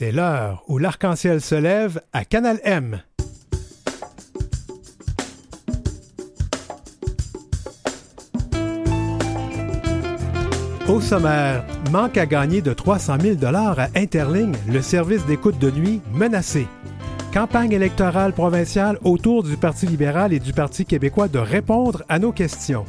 C'est l'heure où l'arc-en-ciel se lève à Canal M. Au sommaire, manque à gagner de 300 000 à Interling, le service d'écoute de nuit menacé. Campagne électorale provinciale autour du Parti libéral et du Parti québécois de répondre à nos questions.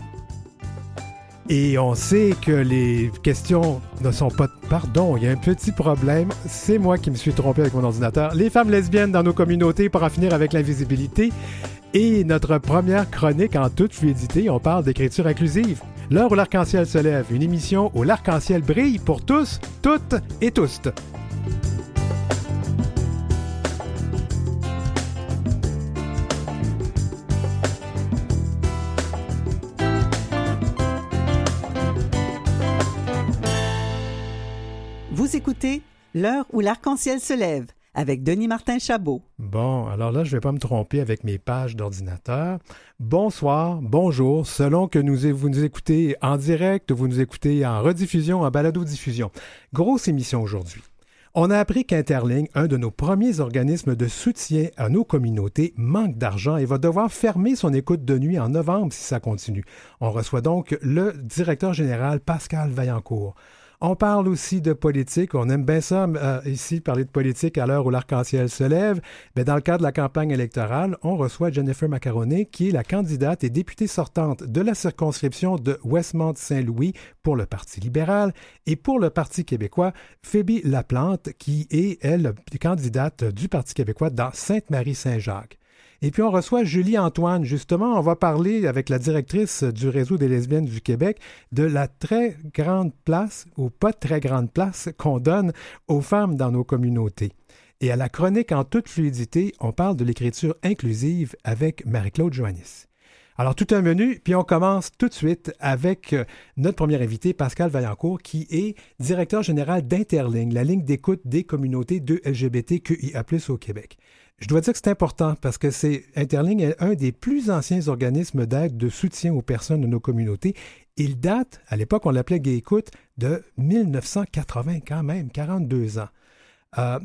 Et on sait que les questions ne sont pas... Pardon, il y a un petit problème. C'est moi qui me suis trompé avec mon ordinateur. Les femmes lesbiennes dans nos communautés pour en finir avec l'invisibilité. Et notre première chronique en toute fluidité, on parle d'écriture inclusive. L'heure où l'arc-en-ciel se lève, une émission où l'arc-en-ciel brille pour tous, toutes et tous. Écoutez L'heure où l'arc-en-ciel se lève avec Denis Martin Chabot. Bon, alors là, je ne vais pas me tromper avec mes pages d'ordinateur. Bonsoir, bonjour, selon que nous, vous nous écoutez en direct ou vous nous écoutez en rediffusion, en balado-diffusion. Grosse émission aujourd'hui. On a appris qu'Interling, un de nos premiers organismes de soutien à nos communautés, manque d'argent et va devoir fermer son écoute de nuit en novembre si ça continue. On reçoit donc le directeur général Pascal Vaillancourt. On parle aussi de politique. On aime bien ça euh, ici, parler de politique à l'heure où l'arc-en-ciel se lève. Mais dans le cadre de la campagne électorale, on reçoit Jennifer Macaroni, qui est la candidate et députée sortante de la circonscription de Westmont-Saint-Louis pour le Parti libéral et pour le Parti québécois, Phoebe Laplante, qui est, elle, candidate du Parti québécois dans Sainte-Marie-Saint-Jacques. Et puis on reçoit Julie Antoine. Justement, on va parler avec la directrice du réseau des lesbiennes du Québec de la très grande place, ou pas très grande place, qu'on donne aux femmes dans nos communautés. Et à la chronique en toute fluidité, on parle de l'écriture inclusive avec Marie-Claude Joannis. Alors, tout un menu, puis on commence tout de suite avec euh, notre premier invité, Pascal Vaillancourt, qui est directeur général d'Interling, la ligne d'écoute des communautés de LGBTQIA+, au Québec. Je dois dire que c'est important parce que c'est Interling est un des plus anciens organismes d'aide de soutien aux personnes de nos communautés. Il date, à l'époque, on l'appelait Gay Écoute, de 1980 quand même, 42 ans. Euh,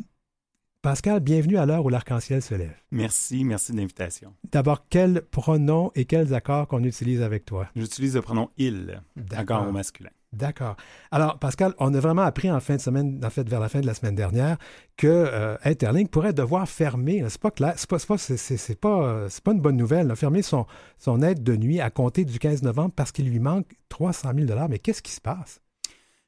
Pascal, bienvenue à l'heure où l'arc-en-ciel se lève. Merci, merci de l'invitation. D'abord, quels pronoms et quels accords qu'on utilise avec toi? J'utilise le pronom il, accord au masculin. D'accord. Alors, Pascal, on a vraiment appris en fin de semaine, en fait, vers la fin de la semaine dernière, que euh, Interlink pourrait devoir fermer. C'est pas clair, c'est pas, c'est pas, pas, une bonne nouvelle. fermer son, son aide de nuit à compter du 15 novembre parce qu'il lui manque 300 000 Mais qu'est-ce qui se passe?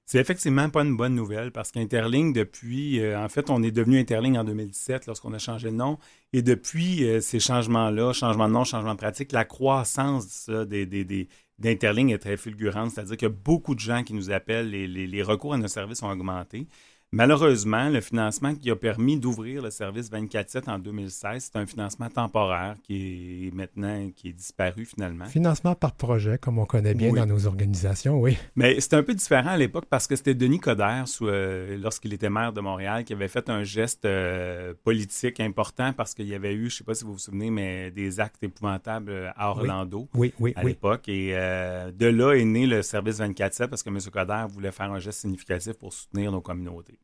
C'est effectivement pas une bonne nouvelle parce qu'Interling, depuis, euh, en fait, on est devenu Interling en 2017 lorsqu'on a changé de nom. Et depuis euh, ces changements-là, changement de nom, changement de pratique, la croissance des, des, des, d'Interling est très fulgurante, c'est-à-dire qu'il y a beaucoup de gens qui nous appellent, les, les, recours à nos services ont augmenté. Malheureusement, le financement qui a permis d'ouvrir le service 24-7 en 2016, c'est un financement temporaire qui est maintenant qui est disparu finalement. Financement par projet, comme on connaît bien dans nos organisations, oui. Mais c'était un peu différent à l'époque parce que c'était Denis Coderre, euh, lorsqu'il était maire de Montréal, qui avait fait un geste euh, politique important parce qu'il y avait eu, je ne sais pas si vous vous souvenez, mais des actes épouvantables euh, à Orlando oui, oui, à l'époque. Et de là est né le service 24-7 parce que M. Coderre voulait faire un geste significatif pour soutenir nos communautés.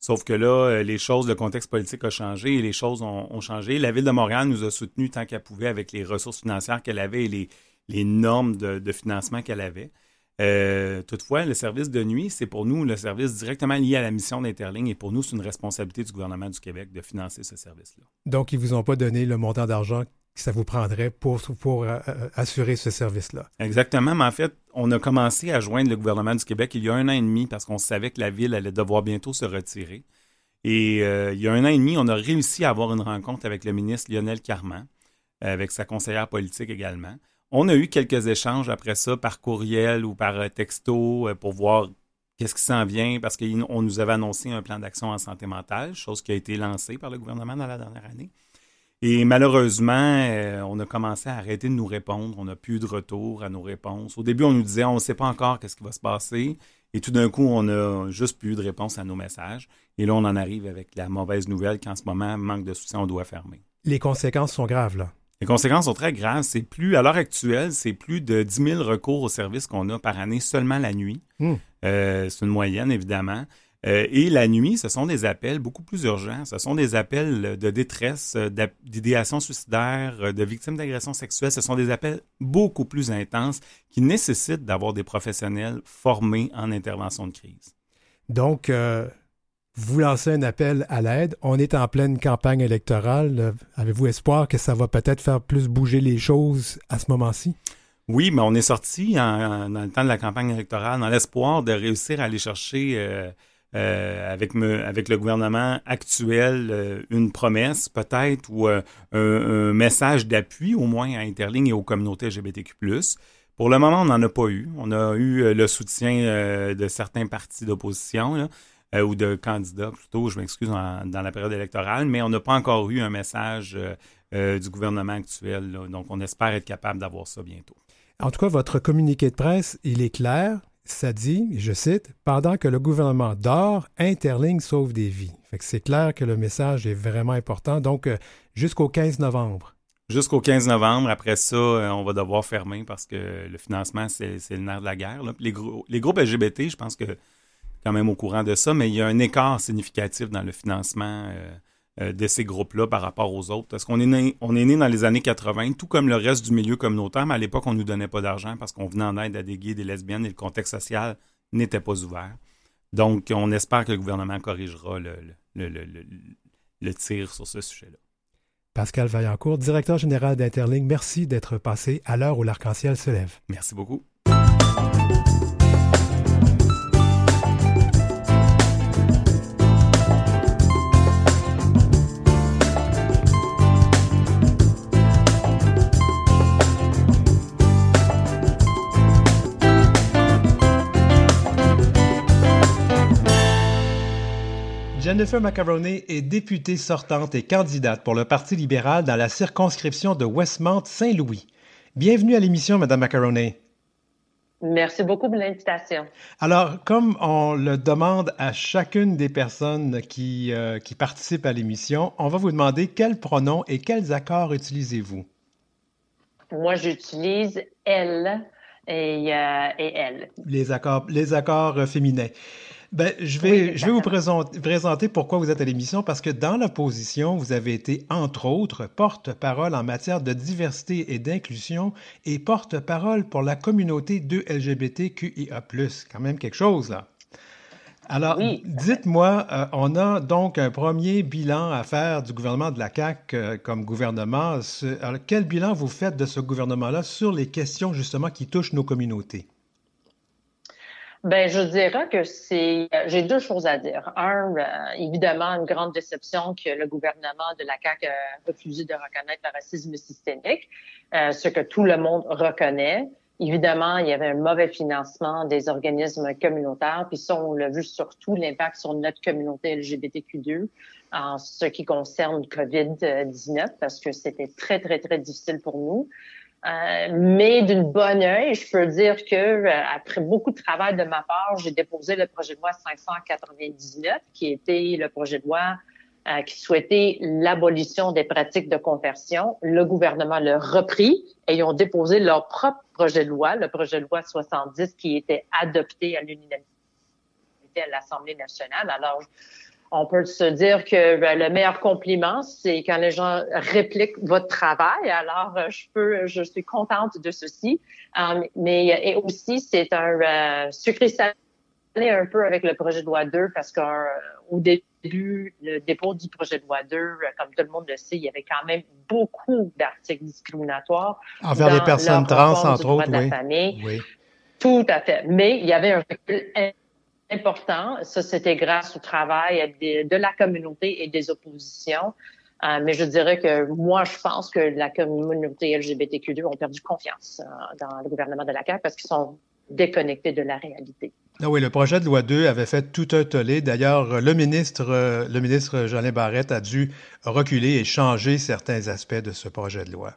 Sauf que là, euh, les choses, le contexte politique a changé et les choses ont, changé. La Ville de Montréal nous a soutenus tant qu'elle pouvait avec les ressources financières qu'elle avait et les, normes de, financement qu'elle avait. Euh, toutefois, le service de nuit, c'est pour nous le service directement lié à la mission d'Interling et pour nous, c'est une responsabilité du gouvernement du Québec de financer ce service-là. Donc, ils ne vous ont pas donné le montant d'argent que ça vous prendrait pour, pour euh, euh, assurer ce service-là. Exactement, mais en fait, on a commencé à joindre le gouvernement du Québec il y a un an et demi parce qu'on savait que la ville allait devoir bientôt se retirer. Et euh, il y a un an et demi, on a réussi à avoir une rencontre avec le ministre Lionel Carman, avec sa conseillère politique également. On a eu quelques échanges après ça par courriel ou par texto pour voir qu'est-ce qui s'en vient parce qu'on nous avait annoncé un plan d'action en santé mentale, chose qui a été lancée par le gouvernement dans la dernière année. Et malheureusement, euh, on a commencé à arrêter de nous répondre. On n'a plus eu de retour à nos réponses. Au début, on nous disait on ne sait pas encore qu'est-ce qui va se passer. Et tout d'un coup, on n'a juste plus eu de réponse à nos messages. Et là, on en arrive avec la mauvaise nouvelle qu'en ce moment, manque de soutien, on doit fermer. Les conséquences sont graves, là. Les conséquences sont très graves. C'est plus, à l'heure actuelle, c'est plus de 10 000 recours au service qu'on a par année seulement la nuit. Hmm. Euh, c'est une moyenne, évidemment. Euh, et la nuit, ce sont des appels beaucoup plus urgents. Ce sont des appels de détresse, euh, d'idéation suicidaire, euh, de victimes d'agressions sexuelles. Ce sont des appels beaucoup plus intenses qui nécessitent d'avoir des professionnels formés en intervention de crise. Donc, vous lancez un appel à l'aide. On est en pleine campagne électorale. Avez-vous espoir que ça va peut-être faire plus bouger les choses à ce moment-ci? Oui, mais on est sorti dans le temps de la campagne électorale dans l'espoir de réussir à aller chercher euh, avec, me, avec le gouvernement actuel euh, une promesse peut-être ou euh, un, message d'appui au moins à Interling et aux communautés LGBTQ+. Pour le moment, on n'en a pas eu. On a eu le soutien de certains partis d'opposition ou de candidats plutôt, je m'excuse, dans la période électorale, mais on n'a pas encore eu un message du gouvernement actuel. Donc, on espère être capable d'avoir ça bientôt. En tout cas, votre communiqué de presse, il est clair ça dit, je cite, Pendant que le gouvernement dort, Interling sauve des vies. c'est clair que le message est vraiment important. Donc, euh, jusqu'au 15 novembre. Jusqu'au 15 novembre. Après ça, euh, on va devoir fermer parce que le financement, c'est le nerf de la guerre. Les, groupes LGBT, je pense que quand même au courant de ça, mais il y a un écart significatif dans le financement. Euh, de ces groupes-là par rapport aux autres? Parce qu'on est né, on est né dans les années 80, tout comme le reste du milieu communautaire, mais à l'époque, on ne nous donnait pas d'argent parce qu'on venait en aide à des gays, des lesbiennes et le contexte social n'était pas ouvert. Donc, on espère que le gouvernement corrigera le, le, tir sur ce sujet-là. Pascal Vaillancourt, directeur général d'Interling, merci d'être passé à l'heure où l'arc-en-ciel se lève. Merci beaucoup. Jennifer Macaroni est députée sortante et candidate pour le Parti libéral dans la circonscription de Westmount-Saint-Louis. Bienvenue à l'émission, Madame Macaroni. Merci beaucoup pour l'invitation. Alors, comme on le demande à chacune des personnes qui, euh, qui participent à l'émission, on va vous demander quels pronoms et quels accords utilisez-vous? Moi, j'utilise elle et, euh, et elle. Les accords, les accords féminins. Ben, je vais, je vais vous présenter, pourquoi vous êtes à l'émission, parce que dans l'opposition, vous avez été, entre autres, porte-parole en matière de diversité et d'inclusion et porte-parole pour la communauté de LGBTQIA+. Quand même quelque chose, là. Alors, dites-moi, euh, on a donc un premier bilan à faire du gouvernement de la CAQ euh, comme gouvernement. Alors, quel bilan vous faites de ce gouvernement-là sur les questions justement qui touchent nos communautés? Ben, je dirais que c'est. J'ai deux choses à dire. Un, euh, évidemment, une grande déception que le gouvernement de la CAQ a refusé de reconnaître le racisme systémique, euh, ce que tout le monde reconnaît. Évidemment, il y avait un mauvais financement des organismes communautaires, puis ça, on l'a vu surtout l'impact sur notre communauté LGBTQ2 en ce qui concerne COVID-19, parce que c'était très, très, très difficile pour nous. Euh, mais d'une bonne œil, je peux dire que euh, après beaucoup de travail de ma part, j'ai déposé le projet de loi 599, qui était le projet de loi euh, qui souhaitait l'abolition des pratiques de conversion. Le gouvernement l'a repris et ils ont déposé leur propre projet de loi, le projet de loi 70, qui était adopté à l'unanimité à l'Assemblée nationale. Alors, on peut se dire que ben, le meilleur compliment, c'est quand les gens répliquent votre travail. Alors, euh, je peux, je suis contente de ceci. Um, mais et aussi, c'est un euh, sucré salé un peu avec le projet de loi 2 parce qu'au euh, début, le dépôt du projet de loi 2, euh, comme tout le monde le sait, il y avait quand même beaucoup d'articles discriminatoires. Envers les personnes trans, entre autres, oui. oui. Tout à fait. Mais il y avait un recul important. Ça, c'était grâce au travail de, la communauté et des oppositions. Euh, mais je dirais que moi, je pense que la communauté LGBTQ2 ont perdu confiance euh, dans le gouvernement de la CAQ parce qu'ils sont déconnectés de la réalité. Ah oui, le projet de loi 2 avait fait tout un tollé. D'ailleurs, le ministre, euh, le ministre Jolin Barrette a dû reculer et changer certains aspects de ce projet de loi.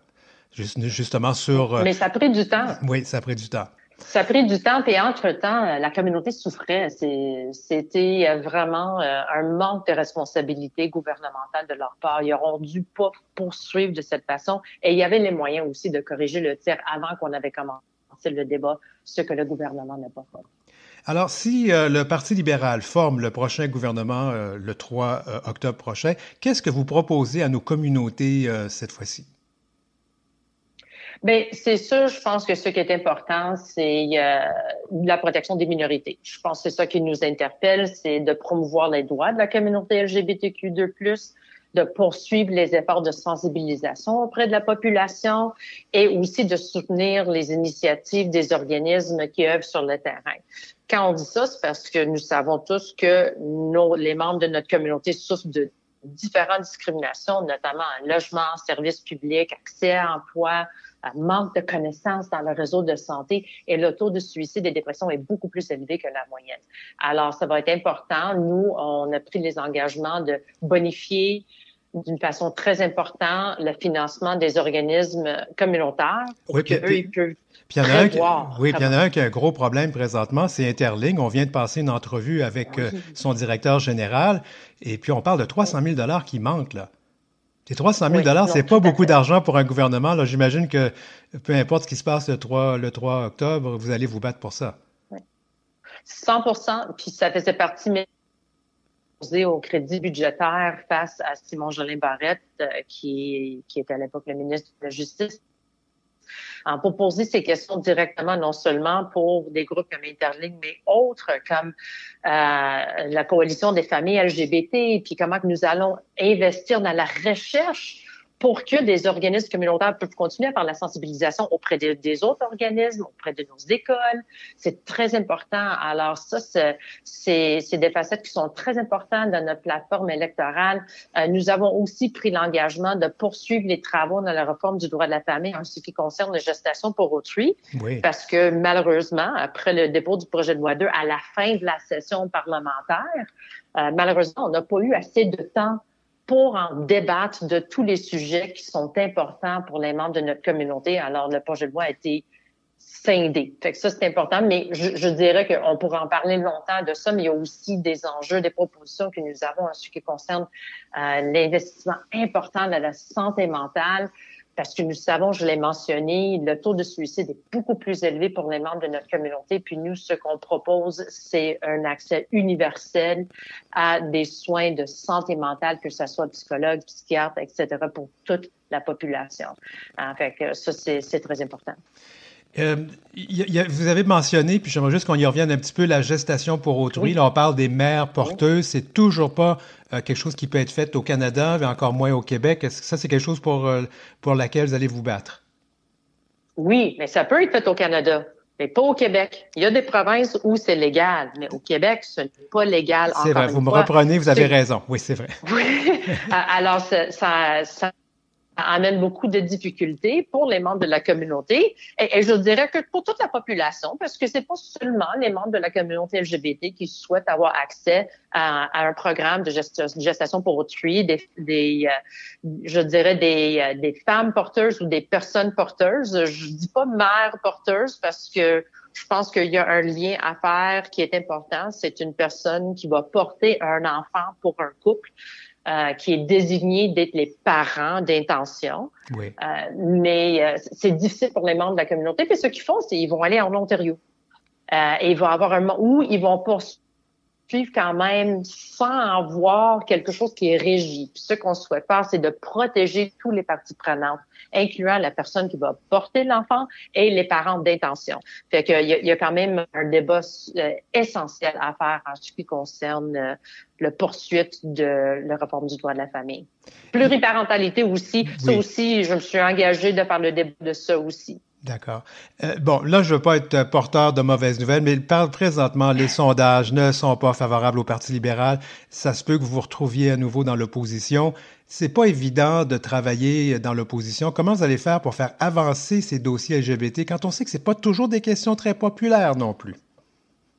Justement sur... Mais ça a pris du temps. Oui, ça a pris du temps. Ça a pris du temps et entre-temps, la communauté souffrait. C'était vraiment euh, un manque de responsabilité gouvernementale de leur part. Ils auront dû pas poursuivre de cette façon et il y avait les moyens aussi de corriger le tir avant qu'on avait commencé le débat, ce que le gouvernement n'a pas fait. Alors, si euh, le Parti libéral forme le prochain gouvernement euh, le 3 euh, octobre prochain, qu'est-ce que vous proposez à nos communautés cette fois-ci? Bien, c'est sûr, je pense que ce qui est important, c'est la protection des minorités. Je pense que c'est ça qui nous interpelle, c'est de promouvoir les droits de la communauté LGBTQ2+, de poursuivre les efforts de sensibilisation auprès de la population et aussi de soutenir les initiatives des organismes qui œuvrent sur le terrain. Quand on dit ça, c'est parce que nous savons tous que nos, les membres de notre communauté souffrent de différentes discriminations, notamment en logement, services publics, accès à l'emploi, manque de connaissances dans le réseau de santé et le taux de suicide et dépression est beaucoup plus élevé que la moyenne. Alors, ça va être important. Nous, on a pris les engagements de bonifier d'une façon très importante le financement des organismes communautaires pour oui, qu'eux, ils peuvent puis il y en a un qui, oui, puis il y en a un qui a un gros problème présentement, c'est Interling. On vient de passer une entrevue avec euh, son directeur général, et puis on parle de 300 000 dollars qui manquent là. Ces 300 000 dollars, c'est pas beaucoup d'argent pour un gouvernement. Là, j'imagine que peu importe ce qui se passe le 3, le 3 octobre, vous allez vous battre pour ça. Oui. 100 puis ça faisait partie au crédit budgétaire face à Simon Jolin Barrette, euh, qui, qui était à l'époque le ministre de la Justice, pour poser ces questions directement, non seulement pour des groupes comme Interling, mais autres comme euh, la coalition des familles LGBT, puis comment nous allons investir dans la recherche pour que des organismes communautaires peuvent continuer à faire la sensibilisation auprès des autres organismes, auprès de nos écoles. C'est très important. Alors ça, c'est des facettes qui sont très importantes dans notre plateforme électorale. Euh, nous avons aussi pris l'engagement de poursuivre les travaux dans la réforme du droit de la famille en ce qui concerne la gestation pour autrui. Parce que malheureusement, après le dépôt du projet de loi 2, à la fin de la session parlementaire, euh, malheureusement, on n'a pas eu assez de temps pour en débattre de tous les sujets qui sont importants pour les membres de notre communauté. Alors, le projet de loi a été scindé. Fait que ça, c'est important, mais je, je dirais qu'on pourrait en parler longtemps de ça, mais il y a aussi des enjeux, des propositions que nous avons en ce qui concerne euh, l'investissement important dans la santé mentale, parce que nous savons, je l'ai mentionné, le taux de suicide est beaucoup plus élevé pour les membres de notre communauté. Puis nous, ce qu'on propose, c'est un accès universel à des soins de santé mentale, que ce soit psychologue, psychiatre, etc., pour toute la population. En fait que ça, c'est très important. Euh, vous avez mentionné, puis j'aimerais juste qu'on y revienne un petit peu, la gestation pour autrui. Là, on parle des mères porteuses. C'est toujours pas euh, quelque chose qui peut être fait au Canada, mais encore moins au Québec. Est-ce que ça, c'est quelque chose pour, euh, pour laquelle vous allez vous battre? Oui, mais ça peut être fait au Canada, mais pas au Québec. Il y a des provinces où c'est légal, mais au Québec, ce n'est pas légal. C'est vrai, vous me reprenez, vous avez raison. Oui, c'est vrai. Oui. Alors, ça, ça amène beaucoup de difficultés pour les membres de la communauté et, je dirais que pour toute la population parce que c'est pas seulement les membres de la communauté LGBT qui souhaitent avoir accès à, un programme de gestation pour autrui, des, euh, je dirais des, euh, des femmes porteuses ou des personnes porteuses. Je dis pas mères porteuses parce que je pense qu'il y a un lien à faire qui est important. C'est une personne qui va porter un enfant pour un couple. Euh, qui est désigné d'être les parents d'intention. Oui. Euh, mais euh, c'est difficile pour les membres de la communauté. Puis ce qu'ils font, c'est qu'ils vont aller en Ontario. et ils vont avoir un où ils vont poursuivre suivre quand même sans avoir quelque chose qui est régi. Puis ce qu'on souhaite faire, c'est de protéger tous les parties prenantes, incluant la personne qui va porter l'enfant et les parents d'intention. Fait qu'il y a quand même un débat euh, essentiel à faire en ce qui concerne euh, le poursuite de la réforme du droit de la famille. Pluriparentalité aussi, ça aussi, je me suis engagée de faire le débat de ça aussi. D'accord. Euh, bon, là, je veux pas être porteur de mauvaises nouvelles, mais parle présentement, les sondages ne sont pas favorables au Parti libéral. Ça se peut que vous vous retrouviez à nouveau dans l'opposition. C'est pas évident de travailler dans l'opposition. Comment vous allez faire pour faire avancer ces dossiers LGBT quand on sait que c'est pas toujours des questions très populaires non plus?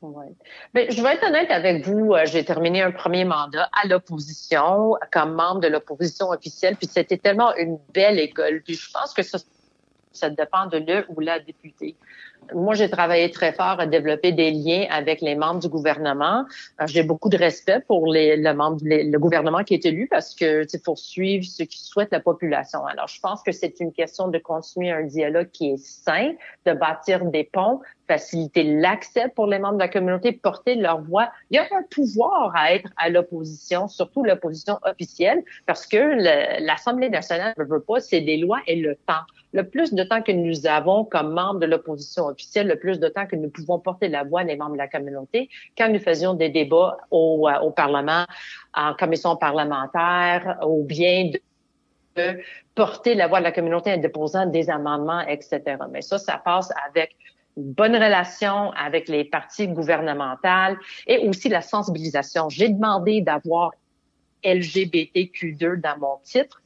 Oui. Mais je vais être honnête avec vous. Euh, j'ai terminé un premier mandat à l'opposition comme membre de l'opposition officielle, puis c'était tellement une belle école. Puis je pense que ça ça dépend de le ou la députée. moi, j'ai travaillé très fort à développer des liens avec les membres du gouvernement. Euh, j'ai beaucoup de respect pour les, le, membre, le gouvernement qui est élu parce que il faut suivre ce qui souhaite la population. Alors, je pense que c'est une question de continuer un dialogue qui est sain, de bâtir des ponts, faciliter l'accès pour les membres de la communauté, porter leur voix. Il y a un pouvoir à être à l'opposition, surtout l'opposition officielle, parce que l'Assemblée nationale ne veut pas, c'est des lois et le temps. Le plus de temps que nous avons comme membres de l'opposition officielle, le plus de temps que nous pouvons porter la voix des membres de la communauté, quand nous faisions des débats au, euh, au Parlement, en commission parlementaire, ou bien de porter la voix de la communauté en déposant des amendements, etc. Mais ça, ça passe avec une bonne relation avec les partis gouvernementales et aussi la sensibilisation. J'ai demandé d'avoir LGBTQ2 dans mon titre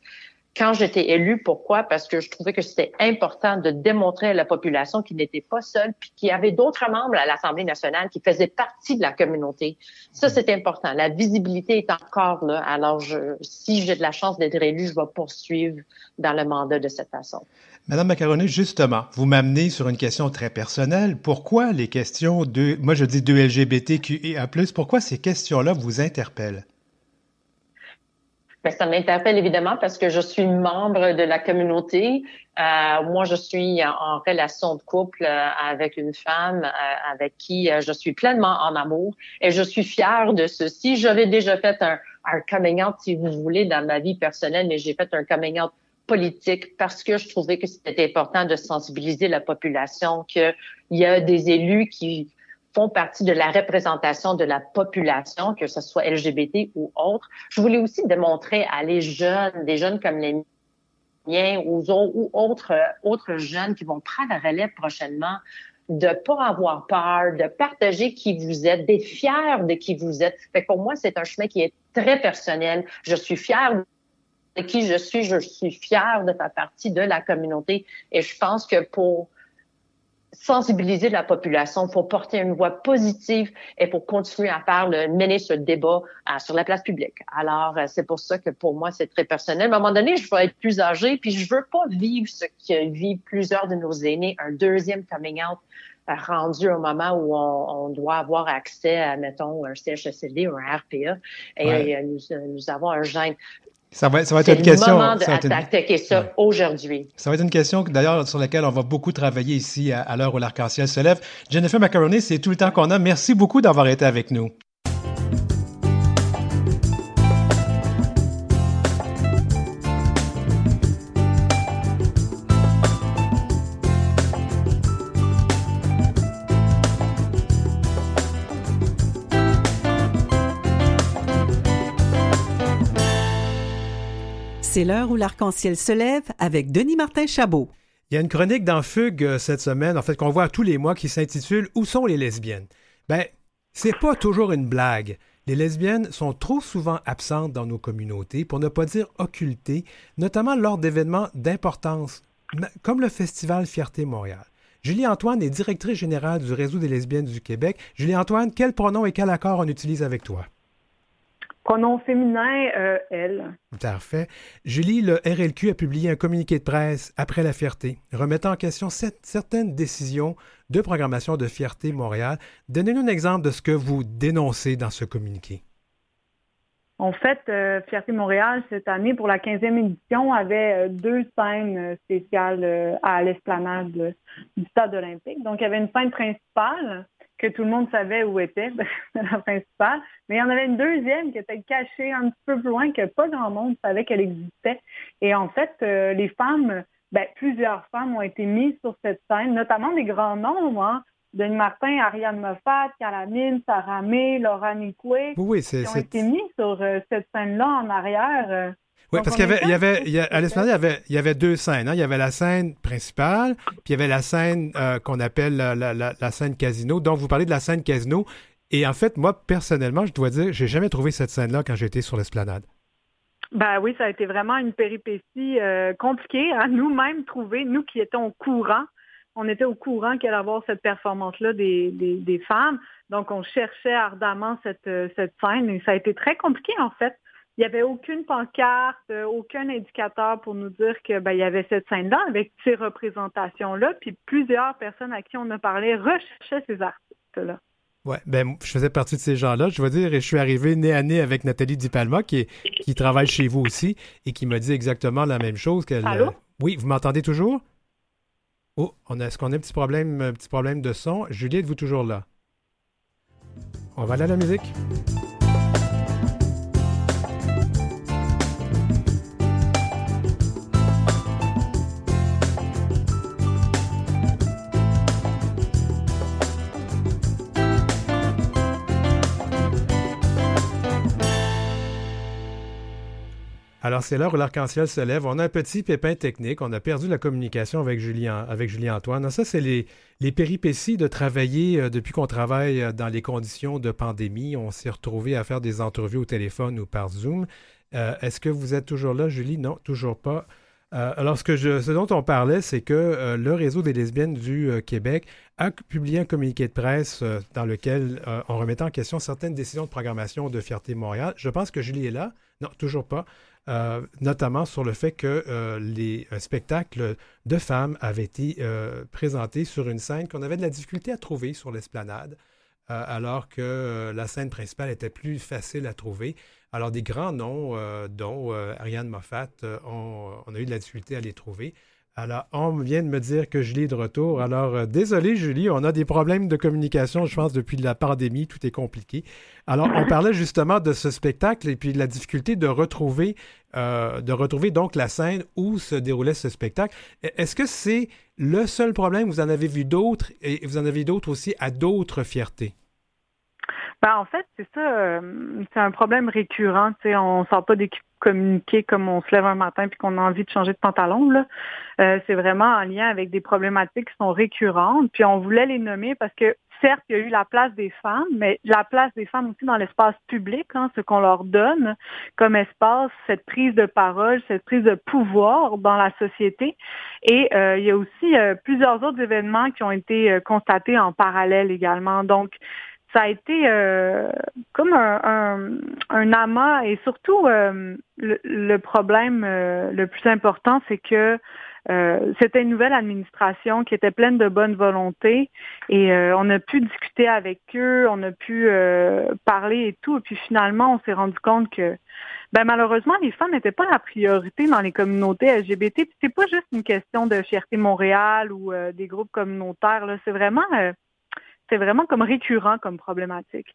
quand j'étais élue. Pourquoi? Parce que je trouvais que c'était important de démontrer à la population qu'il n'était pas seul, puis qu'il y avait d'autres membres à l'Assemblée nationale qui faisaient partie de la communauté. Ça, c'est important. La visibilité est encore là. Alors, je, si j'ai de la chance d'être élue, je vais poursuivre dans le mandat de cette façon. Madame Macaroni, justement, vous m'amenez sur une question très personnelle. Pourquoi les questions de, moi je dis de LGBTQIA+, pourquoi ces questions-là vous interpellent? Ben, ça m'interpelle évidemment parce que je suis membre de la communauté. Euh, moi, je suis en relation de couple euh, avec une femme euh, avec qui je suis pleinement en amour et je suis fière de ceci. J'avais déjà fait un, un coming out, si vous voulez, dans ma vie personnelle, mais j'ai fait un coming out politique parce que je trouvais que c'était important de sensibiliser la population qu'il y a des élus qui partie de la représentation de la population, que ce soit LGBT ou autre. Je voulais aussi démontrer à les jeunes, des jeunes comme les miens ou, autres, autres jeunes qui vont prendre la relève prochainement, de pas avoir peur, de partager qui vous êtes, d'être fier de qui vous êtes. Fait pour moi, c'est un chemin qui est très personnel. Je suis fière de qui je suis, je suis fière de faire partie de la communauté. Et je pense que pour sensibiliser la population, pour porter une voix positive et pour continuer à faire le, mener ce débat euh, sur la place publique. Alors, euh, c'est pour ça que pour moi, c'est très personnel. À un moment donné, je vais être plus âgée, puis je veux pas vivre ce que vivent plusieurs de nos aînés, un deuxième coming out euh, rendu au moment où on, on, doit avoir accès à, mettons, un CHSLD ou un RPA, et nous, nous, avons un gène. Ça va, ça va être une question. Le moment ça ouais. aujourd'hui. Ça va être une question d'ailleurs sur laquelle on va beaucoup travailler ici à, à l'heure où l'arc-en-ciel se lève. Jennifer Macaroni, c'est tout le temps qu'on a. Merci beaucoup d'avoir été avec nous. C'est l'heure où l'arc-en-ciel se lève avec Denis Martin Chabot. Il y a une chronique dans Fugue euh, cette semaine, en fait, qu'on voit tous les mois qui s'intitule Où sont les lesbiennes? Ben, c'est pas toujours une blague. Les lesbiennes sont trop souvent absentes dans nos communautés, pour ne pas dire occultées, notamment lors d'événements d'importance, comme le festival Fierté Montréal. Julie Antoine est directrice générale du Réseau des lesbiennes du Québec. Julie Antoine, quel pronom et quel accord on utilise avec toi? Pronom féminin, euh, elle. Parfait. Julie, le RLQ a publié un communiqué de presse après la fierté, remettant en question certaines décisions de programmation de Fierté Montréal. Donnez-nous un exemple de ce que vous dénoncez dans ce communiqué. En fait, euh, Fierté Montréal, cette année, pour la 15e édition, avait euh, deux scènes spéciales à l'esplanade du stade olympique. Donc, il y avait une scène principale que tout le monde savait où était, la principale. Mais il y en avait une deuxième qui était cachée un petit peu plus loin, que pas grand monde savait qu'elle existait. Et en fait, euh, les femmes, ben, plusieurs femmes ont été mises sur cette scène, notamment des grands noms, hein, Denis Martin, Ariane Moffat, Calamine, Sarah May, Laura Nicoué, oui, qui ont été mis sur euh, cette scène-là en arrière. Euh, oui, parce qu'il y avait, il y avait, il y a, à l'Esplanade, il y avait, il y avait deux scènes. Hein? Il y avait la scène principale, puis il y avait la scène euh, qu'on appelle la, la, la, scène casino. Donc, vous parlez de la scène casino. Et en fait, moi, personnellement, je dois dire, j'ai jamais trouvé cette scène-là quand j'étais sur l'Esplanade. Ben oui, ça a été vraiment une péripétie euh, compliquée à nous-mêmes trouver, nous qui étions au courant. On était au courant qu'il allait avoir cette performance-là des, des, des, femmes. Donc, on cherchait ardemment cette, cette scène et ça a été très compliqué, en fait il n'y avait aucune pancarte, aucun indicateur pour nous dire qu'il ben, y avait cette scène-là avec ces représentations-là. Puis plusieurs personnes à qui on a parlé recherchaient ces artistes-là. Ouais, ben, je faisais partie de ces gens-là. Je veux dire, je suis arrivé nez à nez avec Nathalie Di Palma, qui, qui travaille chez vous aussi, et qui m'a dit exactement la même chose. qu'elle. Allô? oui, vous m'entendez toujours? Oh, on a, est-ce qu'on a un petit problème, un petit problème de son? Julie, êtes-vous toujours là? On va aller à la musique. Alors, c'est l'heure où l'arc-en-ciel se lève. On a un petit pépin technique. On a perdu la communication avec Julien, avec Julien Antoine. Ça, c'est les, péripéties de travailler euh, depuis qu'on travaille euh, dans les conditions de pandémie. On s'est retrouvé à faire des entrevues au téléphone ou par Zoom. Euh, est-ce que vous êtes toujours là, Julie? Non, toujours pas. alors, ce, je, ce, dont on parlait, c'est que le réseau des lesbiennes du Québec a publié un communiqué de presse dans lequel on remettait en question certaines décisions de programmation de Fierté Montréal. Je pense que Julie est là. Non, toujours pas. Euh, notamment sur le fait que euh, les spectacles de femmes avaient été euh, présentés sur une scène qu'on avait de la difficulté à trouver sur l'esplanade, alors que la scène principale était plus facile à trouver. Alors des grands noms, dont Ariane Moffat, on, a eu de la difficulté à les trouver. Alors, on vient de me dire que Julie est de retour. Alors, euh, désolé, Julie, on a des problèmes de communication, je pense, depuis la pandémie, tout est compliqué. Alors, on parlait justement de ce spectacle et puis de la difficulté de retrouver, euh, de retrouver donc la scène où se déroulait ce spectacle. E, est-ce que c'est le seul problème? Vous en avez vu d'autres et vous en avez d'autres aussi à d'autres fiertés? Ben, en fait, c'est ça, euh, c'est un problème récurrent. On ne sort pas d'équipe communiquer comme on se lève un matin puis qu'on a envie de changer de pantalon. Là. Euh, c'est vraiment en lien avec des problématiques qui sont récurrentes. Puis on voulait les nommer parce que certes, il y a eu la place des femmes, mais la place des femmes aussi dans l'espace public, hein, ce qu'on leur donne comme espace, cette prise de parole, cette prise de pouvoir dans la société. Et euh, il y a aussi euh, plusieurs autres événements qui ont été constatés en parallèle également. Donc, ça a été euh, comme un, un, amas et surtout euh, le, problème euh, le plus important, c'est que c'était une nouvelle administration qui était pleine de bonne volonté et on a pu discuter avec eux, on a pu parler et tout. Et puis finalement, on s'est rendu compte que ben malheureusement, les femmes n'étaient pas la priorité dans les communautés LGBT. C'est pas juste une question de fierté Montréal ou des groupes communautaires. C'est vraiment c'est vraiment comme récurrent comme problématique.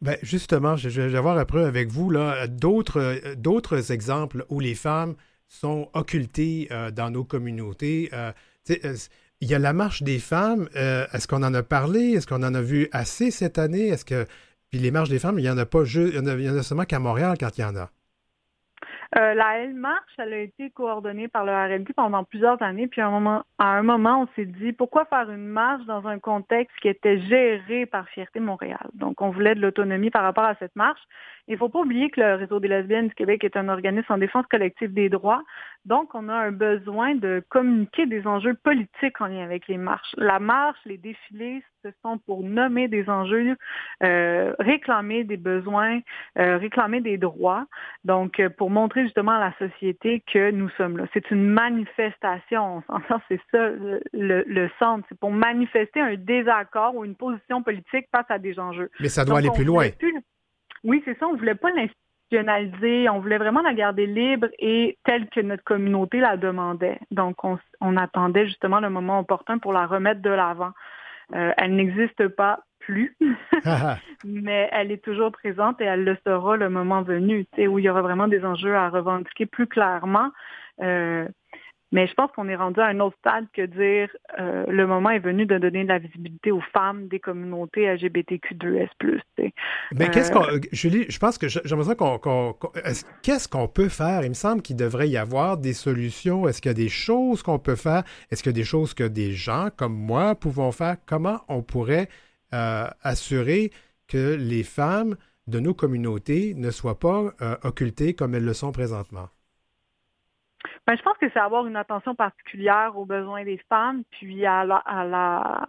Ben justement, je, vais avoir après avec vous là d'autres exemples où les femmes sont occultées euh, dans nos communautés. Euh, euh, il y a la marche des femmes. Est-ce qu'on en a parlé? Est-ce qu'on en a vu assez cette année? Est-ce que puis les marches des femmes, il y en a pas juste, il y en a seulement qu'à Montréal quand il y en a. Euh, la L-Marche, elle a été coordonnée par le RLQ pendant plusieurs années. Puis à un moment, à un moment on s'est dit, pourquoi faire une marche dans un contexte qui était géré par Fierté Montréal? Donc, on voulait de l'autonomie par rapport à cette marche. Il ne faut pas oublier que le Réseau des lesbiennes du Québec est un organisme en défense collective des droits. Donc, on a un besoin de communiquer des enjeux politiques en lien avec les marches. La marche, les défilés, ce sont pour nommer des enjeux, euh, réclamer des besoins, euh, réclamer des droits. Donc, euh, pour montrer justement à la société que nous sommes là. C'est une manifestation. C'est ça le, le centre. C'est pour manifester un désaccord ou une position politique face à des enjeux. Mais ça doit aller plus loin. Oui, c'est ça. On voulait pas On voulait vraiment la garder libre et telle que notre communauté la demandait. Donc, on, attendait justement le moment opportun pour la remettre de l'avant. Euh, elle n'existe pas plus, mais elle est toujours présente et elle le sera le moment venu, où il y aura vraiment des enjeux à revendiquer plus clairement. Euh, mais je pense qu'on est rendu à un autre stade que dire euh, le moment est venu de donner de la visibilité aux femmes des communautés LGBTQ2S+. Mais qu'est-ce qu'on... Euh, Julie, je pense que j'aimerais qu'on... qu'est-ce qu'on peut faire? Il me semble qu'il devrait y avoir des solutions. Est-ce qu'il y a des choses qu'on peut faire? Est-ce qu'il y a des choses que des gens comme moi pouvons faire? Comment on pourrait euh, assurer que les femmes de nos communautés ne soient pas occultées comme elles le sont présentement? Ben, je pense que c'est avoir une attention particulière aux besoins des femmes, puis à la, à la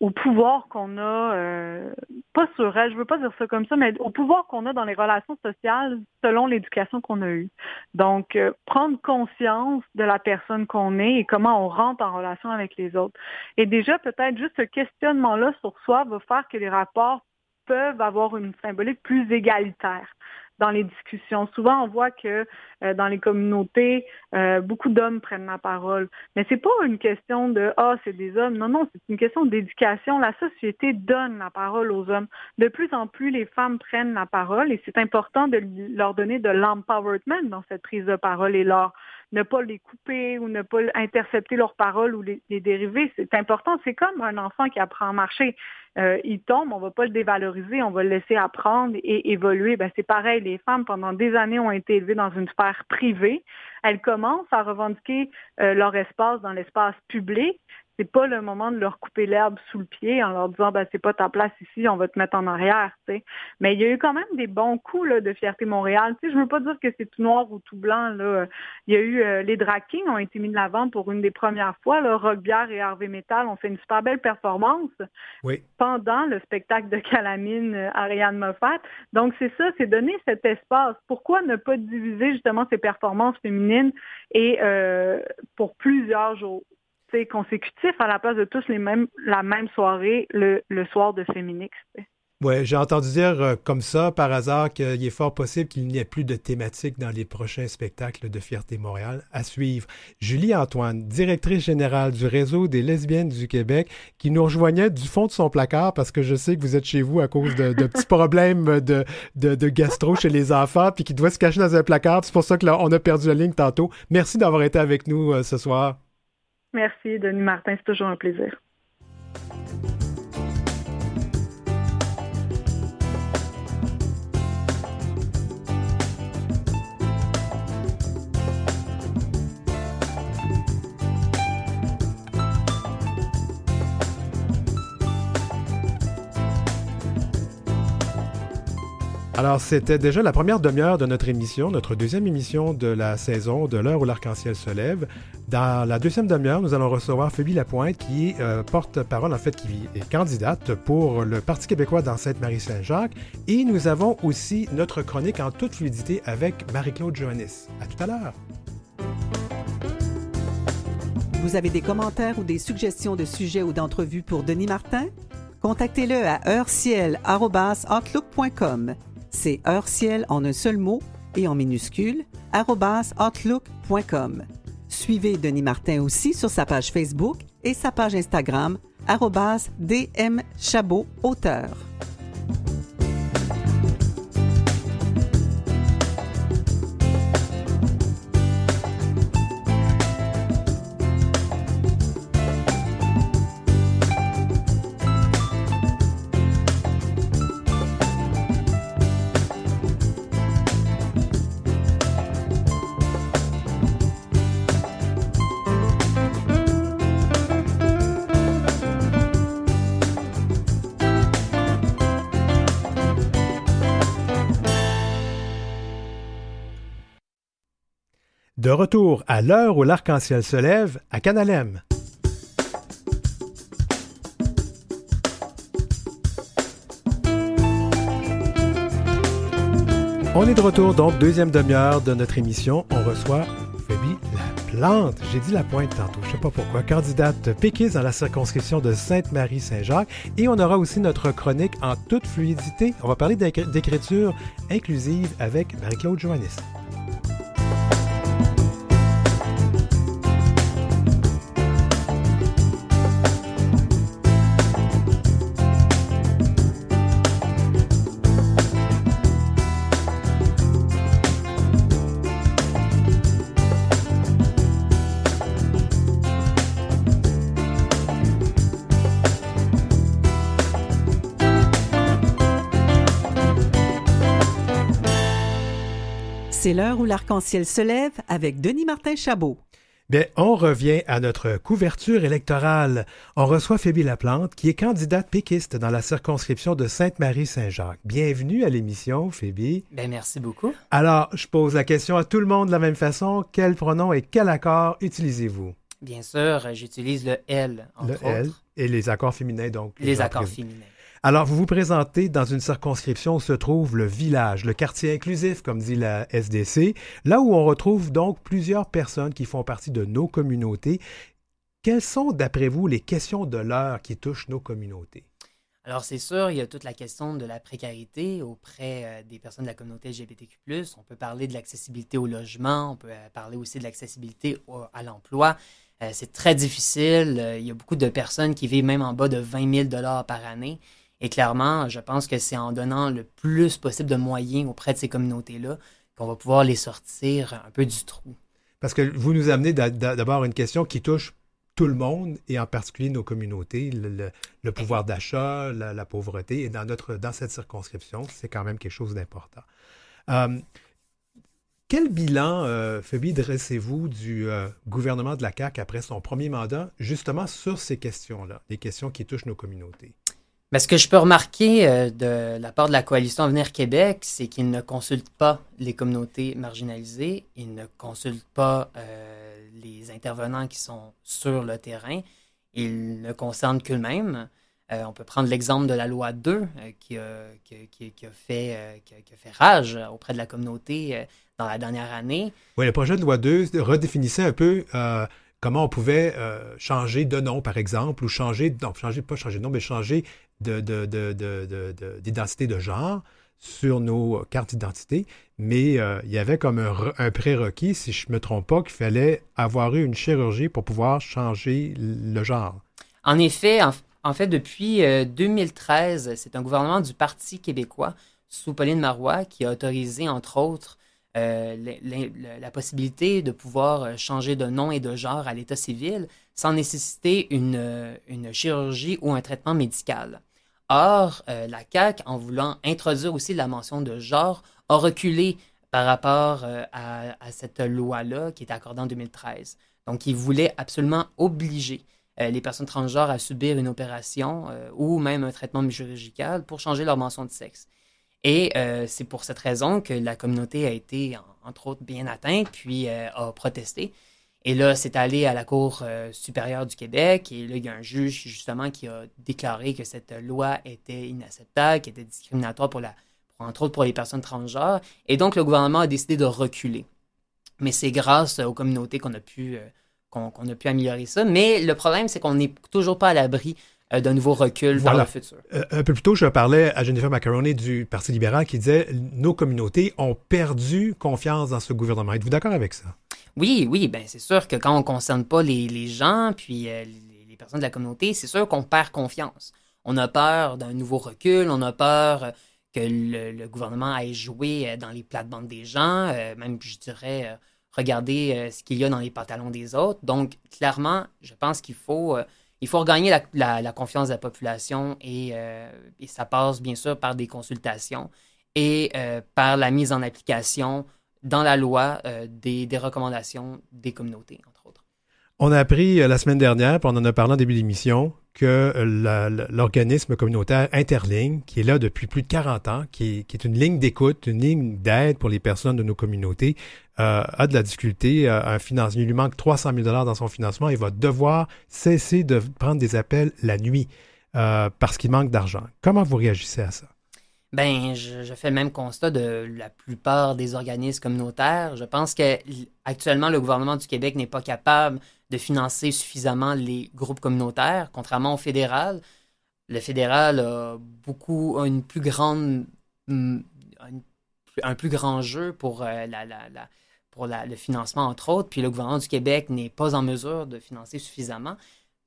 au pouvoir qu'on a, euh, pas sur elle, je veux pas dire ça comme ça, mais au pouvoir qu'on a dans les relations sociales selon l'éducation qu'on a eue. Donc, euh, prendre conscience de la personne qu'on est et comment on rentre en relation avec les autres. Et déjà, peut-être juste ce questionnement-là sur soi va faire que les rapports peuvent avoir une symbolique plus égalitaire dans les discussions. Souvent, on voit que euh, dans les communautés, euh, beaucoup d'hommes prennent la parole. Mais c'est pas une question de ah c'est des hommes. Non, non, c'est une question d'éducation. La société donne la parole aux hommes. De plus en plus, les femmes prennent la parole et c'est important de leur donner de l'empowerment dans cette prise de parole et leur ne pas les couper ou ne pas intercepter leurs paroles ou les, dériver. C'est important. C'est comme un enfant qui apprend à marcher. Euh, il tombe, on va pas le dévaloriser, on va le laisser apprendre et évoluer. Ben, c'est pareil, les femmes, pendant des années, ont été élevées dans une sphère privée. Elles commencent à revendiquer euh, leur espace dans l'espace public c'est pas le moment de leur couper l'herbe sous le pied en leur disant ben c'est pas ta place ici, on va te mettre en arrière, tu sais. Mais il y a eu quand même des bons coups là, de fierté Montréal. Tu sais, je veux pas dire que c'est tout noir ou tout blanc là. Il y a eu euh, les drag ont été mis de l'avant pour une des premières fois. Là, Rock Bière et Harvey Metal ont fait une super belle performance pendant le spectacle de Calamine euh, Ariane Moffat. Donc c'est ça, c'est donner cet espace. Pourquoi ne pas diviser justement ces performances féminines et euh, pour plusieurs jours? Consécutif à la place de tous les mêmes, la même soirée le, soir de Féminix. Oui, j'ai entendu dire euh, comme ça, par hasard, qu'il est fort possible qu'il n'y ait plus de thématiques dans les prochains spectacles de Fierté Montréal à suivre. Julie Antoine, directrice générale du réseau des lesbiennes du Québec, qui nous rejoignait du fond de son placard parce que je sais que vous êtes chez vous à cause de, petits problèmes de, de, gastro chez les enfants, puis qui doit se cacher dans un placard. C'est pour ça que on a perdu la ligne tantôt. Merci d'avoir été avec nous euh, ce soir. Merci, Denis Martin. C'est toujours un plaisir. Alors, c'était déjà la première demi-heure de notre émission, notre deuxième émission de la saison de l'heure où l'arc-en-ciel se lève. Dans la deuxième demi-heure, nous allons recevoir Phébie Lapointe, qui est euh, porte-parole, en fait, qui est candidate pour le Parti québécois dans Sainte-Marie-Saint-Jacques. Et nous avons aussi notre chronique en toute fluidité avec Marie-Claude Joannis. À tout à l'heure. Vous avez des commentaires ou des suggestions de sujets ou d'entrevues pour Denis Martin? Contactez-le à heurciel.outlook.com. C'est heurciel en un seul mot et en minuscule, outlook.com. Suivez Denis Martin aussi sur sa page Facebook et sa page Instagram, dmchabot auteur. De retour à l'heure où l'arc-en-ciel se lève à Canalem. On est de retour, donc, deuxième demi-heure de notre émission. On reçoit Phoebe la plante. J'ai dit la pointe tantôt, je ne sais pas pourquoi. Candidate péquiste dans la circonscription de Sainte-Marie-Saint-Jacques. Et on aura aussi notre chronique en toute fluidité. On va parler d'écriture inclusive avec Marie-Claude Joannis. C'est l'heure où l'arc-en-ciel se lève avec Denis Martin Chabot. Bien, on revient à notre couverture électorale. On reçoit Phébie Laplante, qui est candidate péquiste dans la circonscription de Sainte-Marie-Saint-Jacques. Bienvenue à l'émission, Phébie. Bien, merci beaucoup. Alors, je pose la question à tout le monde de la même façon. Quel pronom et quel accord utilisez-vous? Bien sûr, j'utilise le L, entre le L autres. et les accords féminins, donc. Les accords féminins. Alors, vous vous présentez dans une circonscription où se trouve le village, le quartier inclusif, comme dit la SDC, là où on retrouve donc plusieurs personnes qui font partie de nos communautés. Quelles sont, d'après vous, les questions de l'heure qui touchent nos communautés? Alors, c'est sûr, il y a toute la question de la précarité auprès euh, des personnes de la communauté LGBTQ. On peut parler de l'accessibilité au logement, on peut euh, parler aussi de l'accessibilité à l'emploi. Euh, c'est très difficile. il y a beaucoup de personnes qui vivent même en bas de 20 000 par année. Et clairement, je pense que c'est en donnant le plus possible de moyens auprès de ces communautés-là qu'on va pouvoir les sortir un peu du trou. Parce que vous nous amenez d'abord une question qui touche tout le monde et en particulier nos communautés, le, pouvoir d'achat, la, pauvreté. Et dans, notre, dans cette circonscription, c'est quand même quelque chose d'important. Euh, quel bilan, euh, dressez-vous du euh, gouvernement de la CAQ après son premier mandat, justement sur ces questions-là, les questions qui touchent nos communautés? Mais ce que je peux remarquer euh, de la part de la coalition Avenir Québec, c'est qu'ils ne consultent pas les communautés marginalisées, ils ne consultent pas euh, les intervenants qui sont sur le terrain, ils ne concernent qu'eux-mêmes. Euh, on peut prendre l'exemple de la loi 2 qui, a, fait, qui, fait, rage auprès de la communauté dans la dernière année. Oui, le projet de loi 2 redéfinissait un peu comment on pouvait changer de nom, par exemple, ou changer, non, changer, pas changer de nom, mais changer d'identité de, de, genre sur nos cartes d'identité, mais euh, il y avait comme un, prérequis, si je ne me trompe pas, qu'il fallait avoir eu une chirurgie pour pouvoir changer le genre. En effet, en, fait, depuis 2013, euh, c'est un gouvernement du Parti québécois sous Pauline Marois qui a autorisé, entre autres, euh, la, possibilité de pouvoir changer de nom et de genre à l'état civil sans nécessiter une, une chirurgie ou un traitement médical. Or, euh, la CAQ, en voulant introduire aussi la mention de genre, a reculé par rapport euh, à, cette loi-là qui était accordée en 2013. Donc, il voulait absolument obliger euh, les personnes transgenres à subir une opération ou même un traitement chirurgical pour changer leur mention de sexe. Et c'est pour cette raison que la communauté a été, entre autres, bien atteinte, puis a protesté. Et là, c'est allé à la Cour euh, supérieure du Québec et là, il y a un juge justement qui a déclaré que cette loi était inacceptable, qui était discriminatoire pour la, entre autres pour les personnes transgenres. Et donc, le gouvernement a décidé de reculer. Mais c'est grâce aux communautés qu'on a pu, euh, qu'on, a pu améliorer ça. Mais le problème, c'est qu'on n'est toujours pas à l'abri euh, d'un nouveau recul voilà. dans le futur. un peu plus tôt, je parlais à Jennifer Macaroni du Parti libéral qui disait nos communautés ont perdu confiance dans ce gouvernement. Êtes-vous d'accord avec ça? Oui, oui, ben c'est sûr que quand on ne concerne pas les, gens, puis euh, les, personnes de la communauté, c'est sûr qu'on perd confiance. On a peur d'un nouveau recul, on a peur que le, gouvernement aille jouer euh, dans les plates-bandes des gens, euh, même, je dirais, regarder ce qu'il y a dans les pantalons des autres. Donc, clairement, je pense qu'il faut, il faut regagner la, confiance de la population et, et, ça passe bien sûr par des consultations et par la mise en application dans la loi euh, des, recommandations des communautés, entre autres. On a appris euh, la semaine dernière, puis on en a parlé en début d'émission, que euh, l'organisme communautaire Interligne, qui est là depuis plus de 40 ans, qui est, une ligne d'écoute, une ligne d'aide pour les personnes de nos communautés, a de la difficulté à un. Il lui manque 300 000 dans son financement. Il va devoir cesser de prendre des appels la nuit parce qu'il manque d'argent. Comment vous réagissez à ça? Ben, je, fais le même constat de la plupart des organismes communautaires. Je pense que actuellement le gouvernement du Québec n'est pas capable de financer suffisamment les groupes communautaires, contrairement au fédéral. Le fédéral a beaucoup une plus grande un, plus grand jeu pour euh, la, pour le financement entre autres, puis le gouvernement du Québec n'est pas en mesure de financer suffisamment.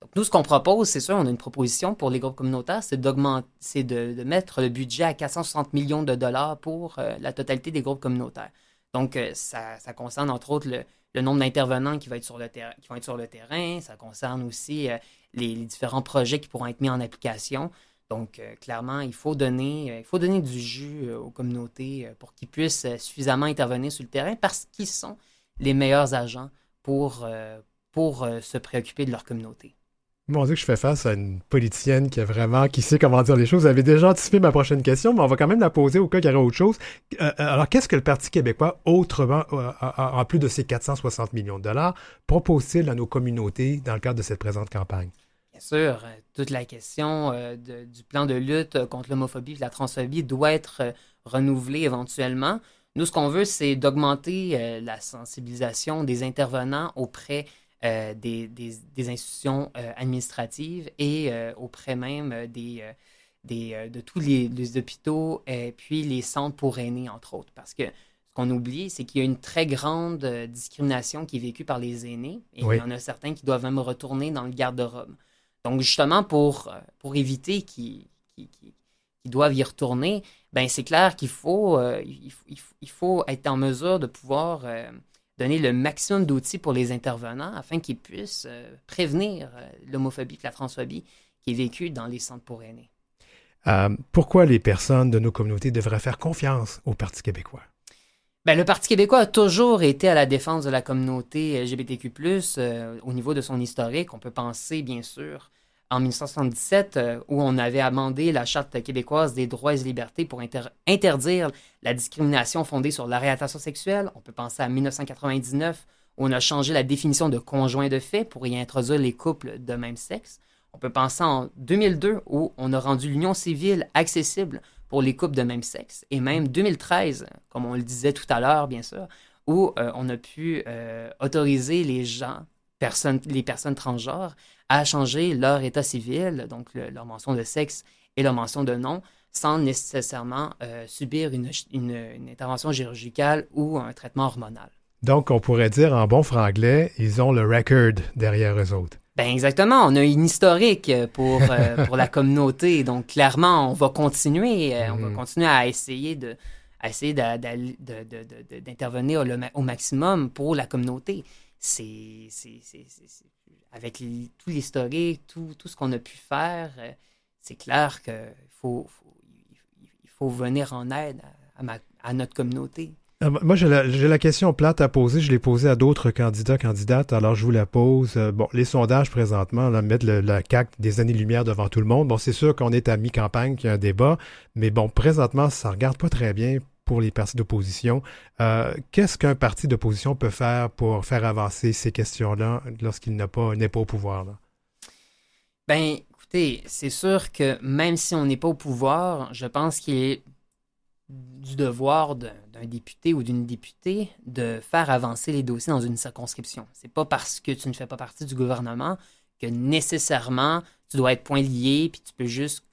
Donc, nous, ce qu'on propose, c'est sûr, on a une proposition pour les groupes communautaires, c'est d'augmenter, c'est de, mettre le budget à 460 millions de dollars pour euh, la totalité des groupes communautaires. Donc, euh, ça, concerne entre autres le, nombre d'intervenants qui, vont être sur le terrain, ça concerne aussi euh, les, différents projets qui pourront être mis en application. Donc, clairement, il faut, donner, il faut donner du jus aux communautés pour qu'ils puissent suffisamment intervenir sur le terrain parce qu'ils sont les meilleurs agents pour, pour se préoccuper de leur communauté. Mon Dieu, que je fais face à une politicienne qui a vraiment, qui sait comment dire les choses. Vous avez déjà anticipé ma prochaine question, mais on va quand même la poser au cas qu'il y aurait autre chose. Euh, euh, alors, qu'est-ce que le Parti québécois, autrement, euh, en plus de ces 460 millions de dollars, propose-t-il à nos communautés dans le cadre de cette présente campagne? Bien sûr, toute la question du plan de lutte contre l'homophobie et la transphobie doit être renouvelée éventuellement. Nous, ce qu'on veut, c'est d'augmenter la sensibilisation des intervenants auprès euh, des, des, institutions euh, administratives et euh, auprès même des, des, de tous les, hôpitaux et puis les centres pour aînés, entre autres. Parce que ce qu'on oublie, c'est qu'il y a une très grande discrimination qui est vécue par les aînés et il y en a certains qui doivent même retourner dans le garde-robe. Donc, justement, pour, pour éviter qu'ils doivent y retourner, ben c'est clair qu'il faut, il, il, faut être en mesure de pouvoir donner le maximum d'outils pour les intervenants afin qu'ils puissent euh, prévenir euh, l'homophobie et la transphobie qui est vécue dans les centres pour aînés. Euh, pourquoi les personnes de nos communautés devraient faire confiance au Parti québécois? Bien, le Parti québécois a toujours été à la défense de la communauté LGBTQ, au niveau de son historique. On peut penser, bien sûr, en 1977, euh, où on avait amendé la Charte québécoise des droits et libertés pour interdire la discrimination fondée sur l'orientation sexuelle. On peut penser à 1999, où on a changé la définition de conjoint de fait pour y introduire les couples de même sexe. On peut penser en 2002, où on a rendu l'union civile accessible pour les couples de même sexe. Et même 2013, comme on le disait tout à l'heure, bien sûr, où euh, on a pu euh, autoriser les gens, les personnes transgenres à changer leur état civil, donc leur mention de sexe et leur mention de nom, sans nécessairement euh, subir une, une, intervention chirurgicale ou un traitement hormonal. Donc, on pourrait dire en bon franglais, ils ont le record derrière eux autres. Ben exactement, on a une historique pour, euh, pour la communauté. Donc, clairement, on va continuer, euh, on va mm. continuer à essayer de à essayer d'intervenir au maximum pour la communauté. C'est avec tout l'historique, tout, tout, ce qu'on a pu faire, euh, c'est clair qu'il faut, il faut venir en aide à, notre communauté. Ah, moi, j'ai la, question plate à poser. Je l'ai posée à d'autres candidats, candidates. Alors, je vous la pose. Euh, bon, les sondages présentement là, mettent le, CAC des années-lumière devant tout le monde. Bon, c'est sûr qu'on est à mi-campagne, qu'il y a un débat. Mais bon, présentement, ça regarde pas très bien pour les partis d'opposition. Euh, qu'est-ce qu'un parti d'opposition peut faire pour faire avancer ces questions-là lorsqu'il n'est pas, pas au pouvoir? Là? Ben, écoutez, c'est sûr que même si on n'est pas au pouvoir, je pense qu'il est du devoir d'un député ou d'une députée de faire avancer les dossiers dans une circonscription. C'est pas parce que tu ne fais pas partie du gouvernement que nécessairement tu dois être point lié puis tu peux juste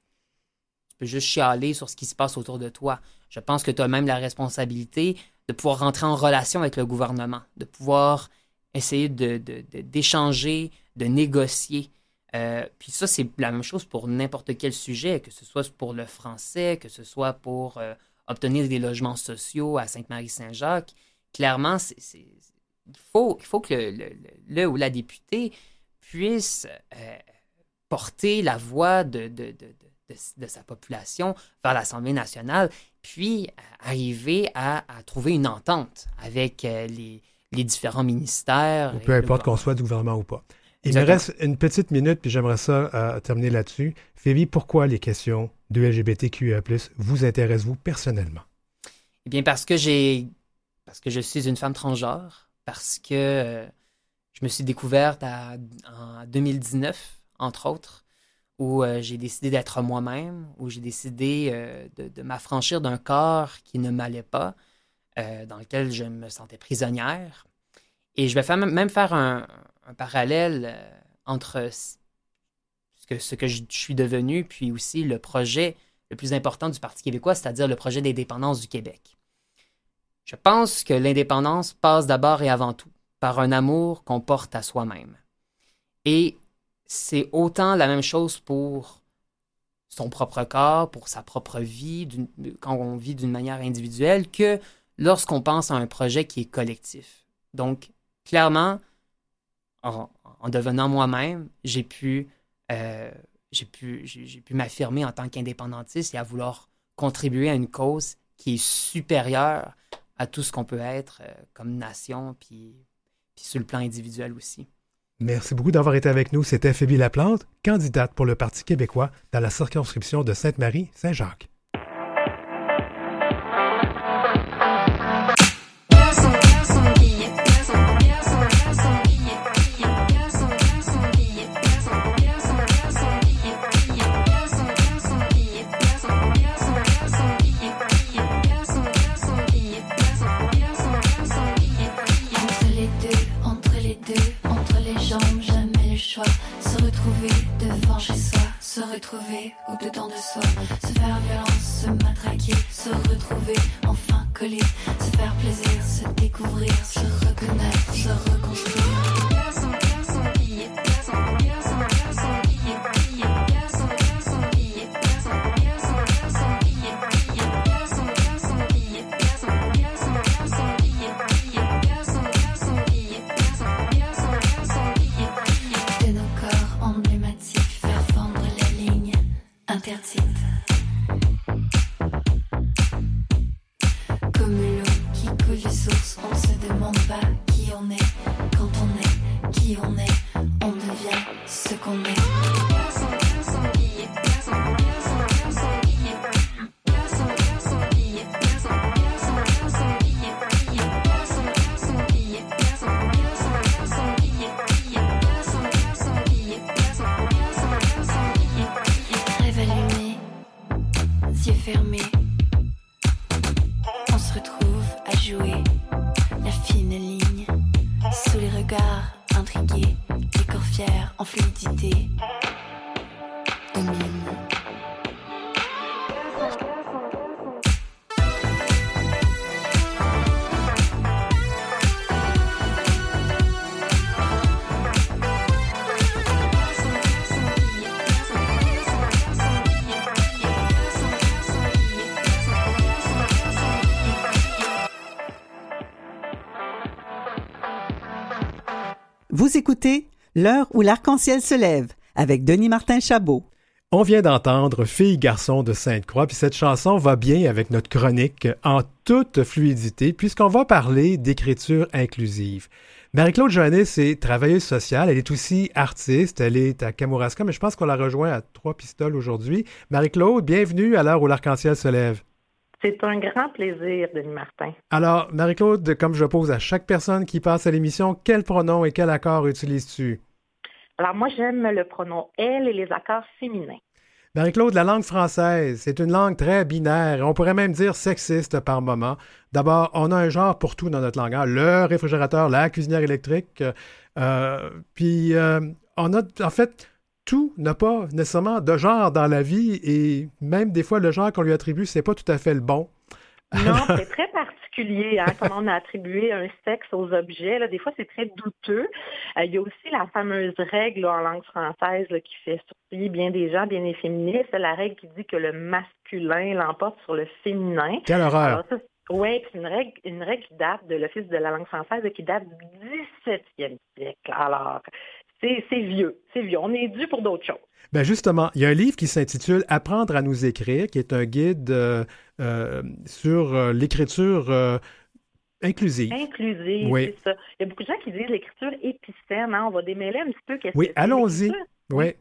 tu peux juste chialer sur ce qui se passe autour de toi. Je pense que tu as même la responsabilité de pouvoir rentrer en relation avec le gouvernement, de pouvoir essayer d'échanger, de, de, négocier. Euh, puis ça, c'est la même chose pour n'importe quel sujet, que ce soit pour le français, que ce soit pour euh, obtenir des logements sociaux à Sainte-Marie-Saint-Jacques. Clairement, il, faut, il faut que le, ou la députée puisse euh, porter la voix de, de, sa population vers l'Assemblée nationale, puis euh, arriver à, trouver une entente avec euh, les, différents ministères. peu importe qu'on soit du gouvernement ou pas. Il me reste une petite minute, puis j'aimerais ça euh, terminer là-dessus. Phoebe, pourquoi les questions de LGBTQIA+, vous intéressent, vous, personnellement? Eh bien, parce que j'ai... parce que je suis une femme transgenre, parce que je me suis découverte en 2019, entre autres, où euh, j'ai décidé d'être moi-même, où j'ai décidé euh, de, m'affranchir d'un corps qui ne m'allait pas, euh, dans lequel je me sentais prisonnière. Et je vais même faire un, parallèle entre ce que, ce que je suis devenu, puis aussi le projet le plus important du Parti québécois, c'est-à-dire le projet d'indépendance du Québec. Je pense que l'indépendance passe d'abord et avant tout par un amour qu'on porte à soi-même. Et c'est autant la même chose pour son propre corps, pour sa propre vie, quand on vit d'une manière individuelle, que lorsqu'on pense à un projet qui est collectif. Donc, clairement, en, devenant moi-même, j'ai pu, euh, j'ai pu, m'affirmer en tant qu'indépendantiste et à vouloir contribuer à une cause qui est supérieure à tout ce qu'on peut être euh, comme nation, puis sur le plan individuel aussi. Merci beaucoup d'avoir été avec nous. C'était Phoebe Laplante, candidate pour le Parti québécois dans la circonscription de Sainte-Marie-Saint-Jacques. Retrouver au-dedans de Écoutez L'heure où l'arc-en-ciel se lève avec Denis Martin Chabot. On vient d'entendre Fille garçon de Sainte-Croix, puis cette chanson va bien avec notre chronique en toute fluidité, puisqu'on va parler d'écriture inclusive. Marie-Claude Joannis est travailleuse sociale, elle est aussi artiste, elle est à Kamouraska, mais je pense qu'on la rejoint à Trois Pistoles aujourd'hui. Marie-Claude, bienvenue à l'heure où l'arc-en-ciel se lève. C'est un grand plaisir, Denis Martin. Alors, Marie-Claude, comme je pose à chaque personne qui passe à l'émission, quel pronom et quel accord utilises-tu? Alors, moi, j'aime le pronom elle et les accords féminins. Marie-Claude, la langue française, c'est une langue très binaire, on pourrait même dire sexiste par moment. D'abord, on a un genre pour tout dans notre langage, le réfrigérateur, la cuisinière électrique, euh, puis euh, on a en fait tout n'a pas nécessairement de genre dans la vie et même des fois le genre qu'on lui attribue, c'est pas tout à fait le bon. Non, c'est très particulier, hein, comment on a attribué un sexe aux objets. Là. Des fois, c'est très douteux. Euh, il y a aussi la fameuse règle en langue française qui fait sourciller bien des gens, bien des féministes. C'est la règle qui dit que le masculin l'emporte sur le féminin. Quelle horreur! Oui, c'est une règle, une règle qui date de l'Office de la langue française et qui date du 17e siècle. Alors, c'est vieux, c'est vieux. On est dû pour d'autres choses. Ben justement, il y a un livre qui s'intitule Apprendre à nous écrire, qui est un guide euh, euh, sur euh, l'écriture inclusive. Inclusive, oui. c'est ça. Il y a beaucoup de gens qui disent l'écriture épicène. Hein? On va démêler un petit peu. Oui, allons-y. Oui.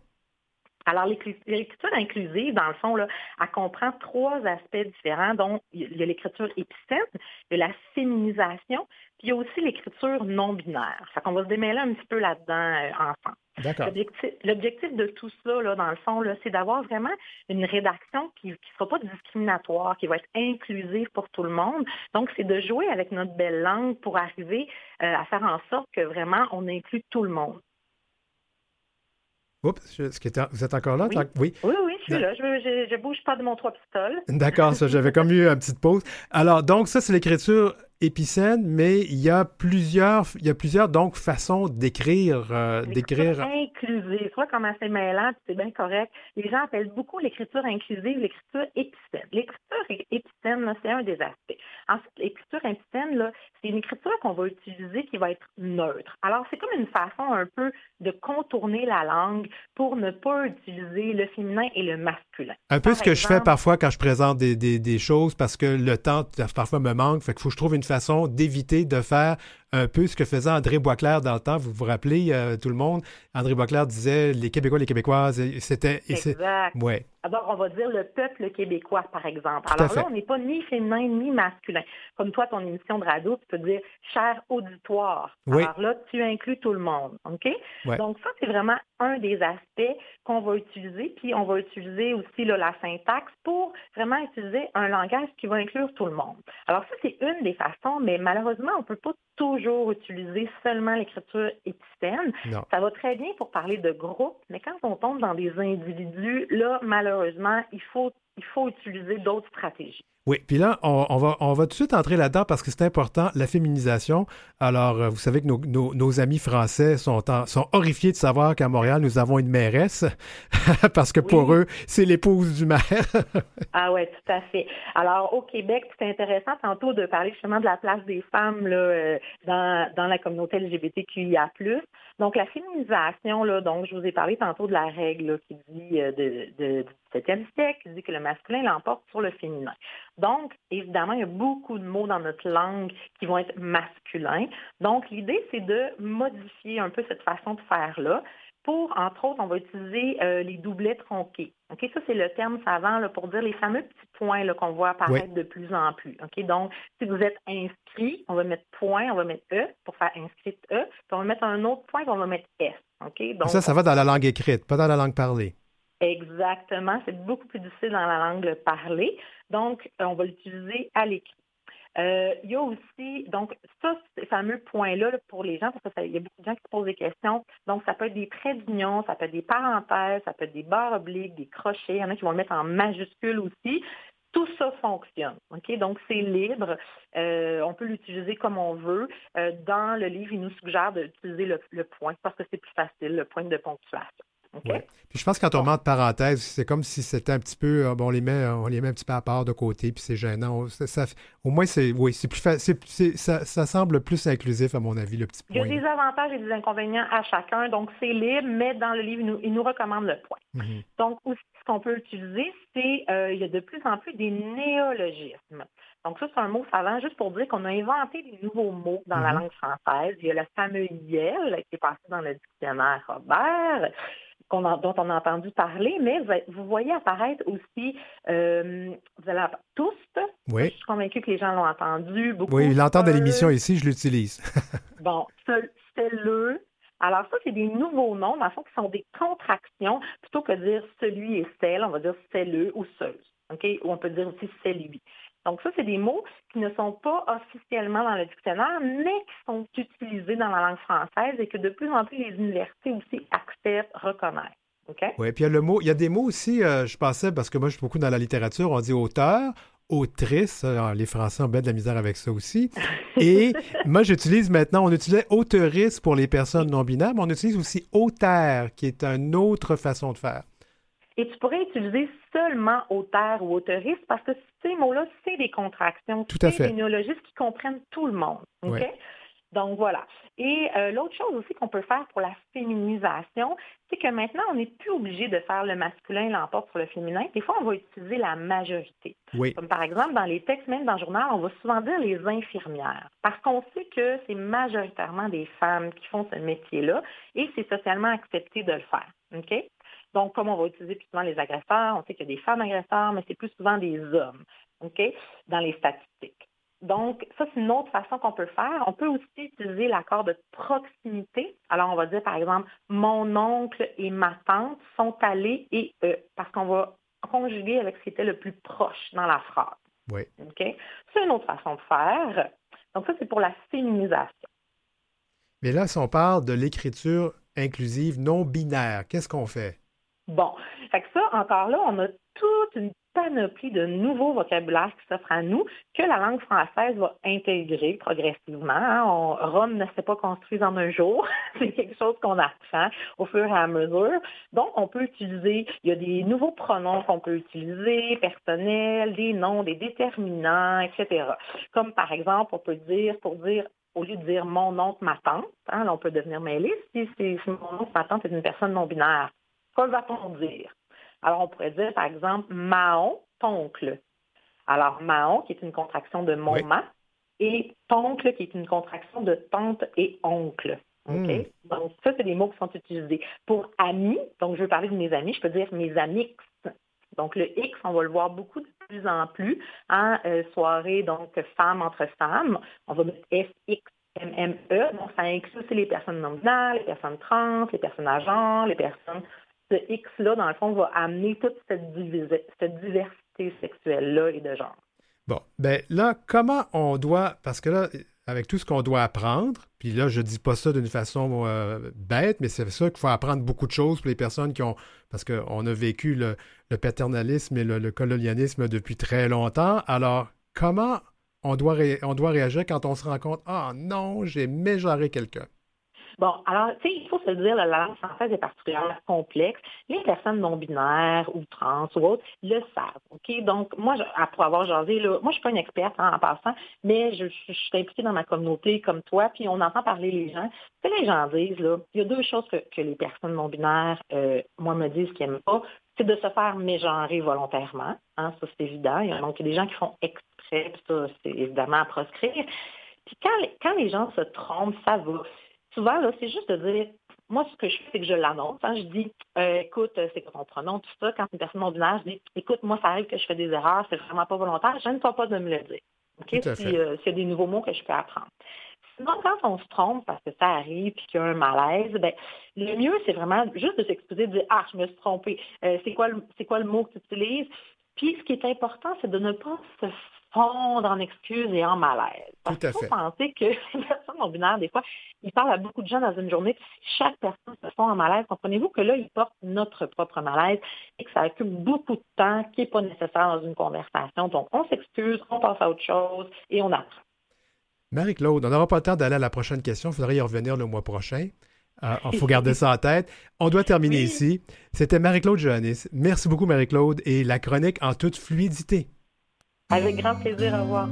Alors, l'écriture inclusive, dans le fond, là, elle comprend trois aspects différents, dont il y a l'écriture épicène, il y a la féminisation, puis il y a aussi l'écriture non binaire. Ça qu'on va se démêler un petit peu là-dedans euh, ensemble. L'objectif de tout ça, là, dans le fond, c'est d'avoir vraiment une rédaction qui ne sera pas discriminatoire, qui va être inclusive pour tout le monde. Donc, c'est de jouer avec notre belle langue pour arriver euh, à faire en sorte que vraiment on inclut tout le monde. Oups, vous êtes encore là? Oui. oui. oui, suis là. Je ne bouge pas de mon trois pistoles. D'accord, ça, j'avais comme eu une petite pause. Alors, donc, ça, c'est l'écriture épicène, mais il y a plusieurs, il y a plusieurs donc façons d'écrire, euh, d'écrire. Inclusive, tu vois comment c'est mêlant, c'est bien correct. Les gens appellent beaucoup l'écriture inclusive l'écriture épicène. L'écriture épicène, c'est un des aspects. Ensuite, l'écriture épicène, c'est une écriture qu'on va utiliser qui va être neutre. Alors, c'est comme une façon un peu de contourner la langue pour ne pas utiliser le féminin et le masculin. Un peu ce que je fais parfois quand je présente des, des, des, choses parce que le temps parfois me manque, fait qu'il faut que je trouve une façon d'éviter de faire un peu ce que faisait André Boisclair dans le temps. Vous vous rappelez, euh, tout le monde, André Boisclair disait les Québécois, les Québécoises, c'était... Exact. Ouais. Alors, on va dire le peuple québécois, par exemple. Alors là, on n'est pas ni féminin ni masculin. Comme toi, ton émission de radio, tu peux dire cher auditoire. Oui. Alors là, tu inclus tout le monde. OK? Ouais. Donc, ça, c'est vraiment un des aspects qu'on va utiliser. Puis, on va utiliser aussi là, la syntaxe pour vraiment utiliser un langage qui va inclure tout le monde. Alors, ça, c'est une des façons, mais malheureusement, on ne peut pas toujours utiliser seulement l'écriture épistène. Non. Ça va très bien pour parler de groupe, mais quand on tombe dans des individus, là, malheureusement, il faut, il faut utiliser d'autres stratégies. Oui, puis là, on, on, va, on va tout de suite entrer là-dedans parce que c'est important, la féminisation. Alors, euh, vous savez que nos, nos, nos amis français sont, en, sont horrifiés de savoir qu'à Montréal, nous avons une mairesse parce que pour Oui. eux, c'est l'épouse du maire. Ah ouais, tout à fait. Alors, au Québec, c'est intéressant tantôt de parler justement de la place des femmes là, euh, dans, dans la communauté LGBTQIA+. Donc, la féminisation, là, donc, je vous ai parlé tantôt de la règle là, qui dit euh, de, de, du 17e siècle, qui dit que le masculin l'emporte sur le féminin. Donc, évidemment, il y a beaucoup de mots dans notre langue qui vont être masculins. Donc, l'idée, c'est de modifier un peu cette façon de faire-là. Pour, entre autres, on va utiliser euh, les doublets tronqués. Ça, c'est le terme savant là, pour dire les fameux petits points qu'on voit apparaître de plus en plus. Donc, si vous êtes inscrit, on va mettre point, on va mettre E pour faire inscrite E, puis on va mettre un autre point, puis on va mettre S. Donc, ça, ça va dans la langue écrite, pas dans la langue parlée. Exactement. C'est beaucoup plus difficile dans la langue parlée. Donc, euh, on va l'utiliser à l'écrit. Euh, il y a aussi, donc, ça, ces fameux points-là là, pour les gens, parce que ça- il y a beaucoup de gens qui se posent des questions. Donc, ça peut être des traits d'union, ça peut être des parenthèses, ça peut être des barres obliques, des crochets. Il y en a qui vont le mettre en majuscule aussi. Tout ça fonctionne. OK? Donc, c'est libre. Euh, on peut l'utiliser comme on veut. Euh, dans le livre, il nous suggère d'utiliser le, le point parce que c'est plus facile, le point de ponctuation. Ouais. Puis je pense que quand on met entre parenthèses, c'est comme si c'était un petit peu, euh, bon, on les met, on les met un petit peu à part de côté, puis c'est gênant. On- ça- ça- au moins, c'est, oui, c'est plus facile, ça, ça semble plus inclusif à mon avis, le petit Il y a point. des avantages et des inconvénients à chacun, donc c'est libre, mais dans le livre, il nous, il nous recommande le point. Mhm. Donc, aussi, ce qu'on peut utiliser, c'est euh, il y a de plus en plus des néologismes. Donc, ça, c'est un mot savant, juste pour dire qu'on a inventé des nouveaux mots dans la Mhm. langue française. Il y a le fameux YEL qui est passé dans le dictionnaire Robert, a- dont on a entendu parler, mais vous, voyez apparaître aussi, euh, vous allez tous, Oui, je suis convaincue que les gens l'ont entendu. Beaucoup oui, il l'entend de seul. l'émission ici, je l'utilise. Bon, seul, le. Alors ça, c'est des nouveaux noms, dans le fond, qui sont des contractions, plutôt que de dire celui et celle, on va dire celle ou seuse. OK? Ou on peut dire aussi c'est lui. Donc ça, c'est des mots qui ne sont pas officiellement dans le dictionnaire, mais qui sont utilisés dans la langue française et que de plus en plus les universités aussi acceptent, reconnaissent. OK? Oui, puis il y a le mot, il y a des mots aussi, euh, je pensais, parce que moi, je suis beaucoup dans la littérature, on dit auteur, autrice, euh, les Français ont bien de la misère avec ça aussi. Et moi, j'utilise maintenant, on utilisait auteurice pour les personnes non binaires, mais on utilise aussi auteur, qui est une autre façon de faire. Et tu pourrais utiliser seulement auteur ou auteuriste parce que ces mots-là, c'est des contractions. Tout à fait. C'est des néologismes qui comprennent tout le monde. OK? Ouais. Donc voilà. Et euh, l'autre chose aussi qu'on peut faire pour la féminisation, c'est que maintenant, on n'est plus obligé de faire le masculin l'emporte sur le féminin. Des fois, on va utiliser la majorité. Oui, Comme par exemple, dans les textes, même dans le journal, on va souvent dire les infirmières. Parce qu'on sait que c'est majoritairement des femmes qui font ce métier-là et c'est socialement accepté de le faire. OK? Donc, comme on va utiliser plus souvent les agresseurs, on sait qu'il y a des femmes agresseurs, mais c'est plus souvent des hommes, OK, dans les statistiques. Donc, ça, c'est une autre façon qu'on peut faire. On peut aussi utiliser l'accord de proximité. Alors, on va dire, par exemple, mon oncle et ma tante sont allés et eux, parce qu'on va conjuguer avec ce qui était le plus proche dans la phrase. oui. OK? C'est une autre façon de faire. Donc, ça, c'est pour la féminisation. Mais là, si on parle de l'écriture inclusive non binaire, qu'est-ce qu'on fait? Bon, fait que ça, encore là, on a toute une panoplie de nouveaux vocabulaires qui s'offrent à nous que la langue française va intégrer progressivement. hein. Rome ne s'est pas construite en un jour. C'est quelque chose qu'on apprend au fur et à mesure. Donc, on peut utiliser, il y a des nouveaux pronoms qu'on peut utiliser, personnels, des noms, des déterminants, etc. Comme par exemple, on peut dire, pour dire au lieu de dire mon oncle, ma tante, hein, on peut devenir mêlé. Si, si, si mon oncle, ma tante est une personne non binaire, que va-t-on dire? Alors, on pourrait dire, par exemple, Mahon, ton oncle. Alors, Mahon, qui est une contraction de mon Oui. ma, et toncle, qui est une contraction de tante et oncle. Hmm. Donc, ça, c'est des mots qui sont utilisés. Pour amis, donc je veux parler de mes amis, je peux dire mes amis. Donc, le X, on va le voir beaucoup de plus en plus en euh, soirée, donc femmes entre femmes. On va mettre FX. MME, donc ça inclut aussi les personnes non-binaires, les personnes trans, les personnes à genre, les personnes. X-là, dans le fond, va amener toute cette, diversité sexuelle-là et de genre. Bon, ben là, comment on doit, parce que là, avec tout ce qu'on doit apprendre, puis là, je dis pas ça d'une façon euh, bête, mais c'est ça qu'il faut apprendre beaucoup de choses pour les personnes qui ont, parce qu'on a vécu le, paternalisme et le, colonialisme depuis très longtemps. Alors, comment on doit, ré- on doit réagir quand on se rend compte, ah non, j'ai mégenré quelqu'un? Bon, alors, tu sais, il faut se le dire, la langue française est particulièrement complexe. Les personnes non-binaires ou trans ou autres le savent, OK? Donc, moi, pour avoir jasé, là, moi, je suis pas une experte hein, en passant, mais je, suis impliquée dans ma communauté comme toi, puis on entend parler les gens. Ce que les gens disent, là, il y a deux choses que, que les personnes non-binaires, euh, moi, me disent qu'ils n'aiment pas. C'est de se faire mégenrer volontairement, hein, ça, c'est évident. Il y a donc des gens qui font exprès, puis ça, c'est évidemment à proscrire. Puis quand, quand les gens se trompent, ça va. Souvent, là, c'est juste de dire, moi, ce que je fais, c'est que je l'annonce. hein. je dis, euh, écoute, euh, c'est quoi ton pronom, tout ça. Quand une personne non binaire, je dis, écoute, moi, ça arrive que je fais des erreurs, c'est vraiment pas volontaire, je ne pas pas de me le dire. OK? Si, euh, S'il y a des nouveaux mots que je peux apprendre. Sinon, quand on se trompe parce que ça arrive puis qu'il y a un malaise, ben, le mieux, c'est vraiment juste de s'excuser, de dire Ah, je me suis trompée. Euh, c'est quoi, le- c'est quoi le mot que tu utilises? Puis, ce qui est important, c'est de ne pas se fondre en excuses et en malaise. Parce Tout à qu'il faut penser que les personnes non binaires, des fois, ils parlent à beaucoup de gens dans une journée. puis Si chaque personne se fond en malaise, comprenez-vous que là, ils portent notre propre malaise et que ça occupe beaucoup de temps qui n'est pas nécessaire dans une conversation. Donc, on s'excuse, on passe à autre chose et on apprend. Marie-Claude, on n'aura pas le temps d'aller à la prochaine question. Il faudrait y revenir le mois prochain. Il faut garder ça en tête. On doit terminer Oui. ici. C'était Marie-Claude Johannis. Merci beaucoup, Marie-Claude, et la chronique en toute fluidité. Avec grand plaisir, au revoir.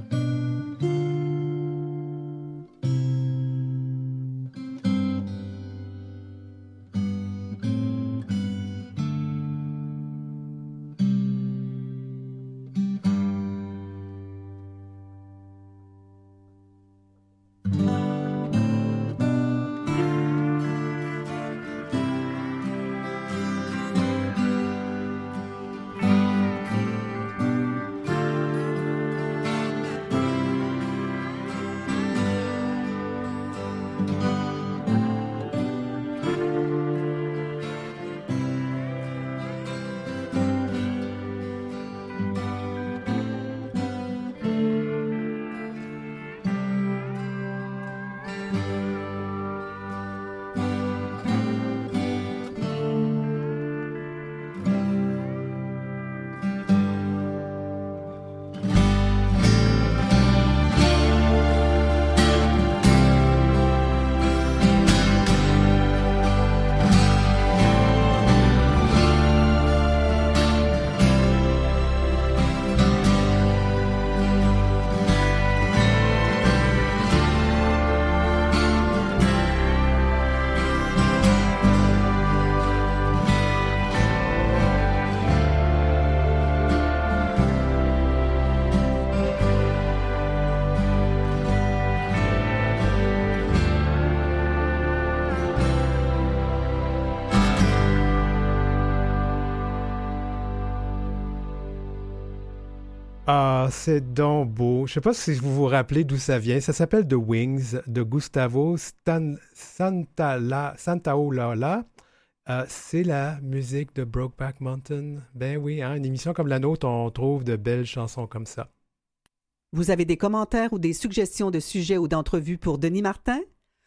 C'est donc beau. Je sais pas si vous vous rappelez d'où ça vient. Ça s'appelle The Wings de Gustavo Stan. Euh, c'est la musique de Brokeback Mountain. Ben oui, hein, une émission comme la nôtre, on trouve de belles chansons comme ça. Vous avez des commentaires ou des suggestions de sujets ou d'entrevues pour Denis Martin?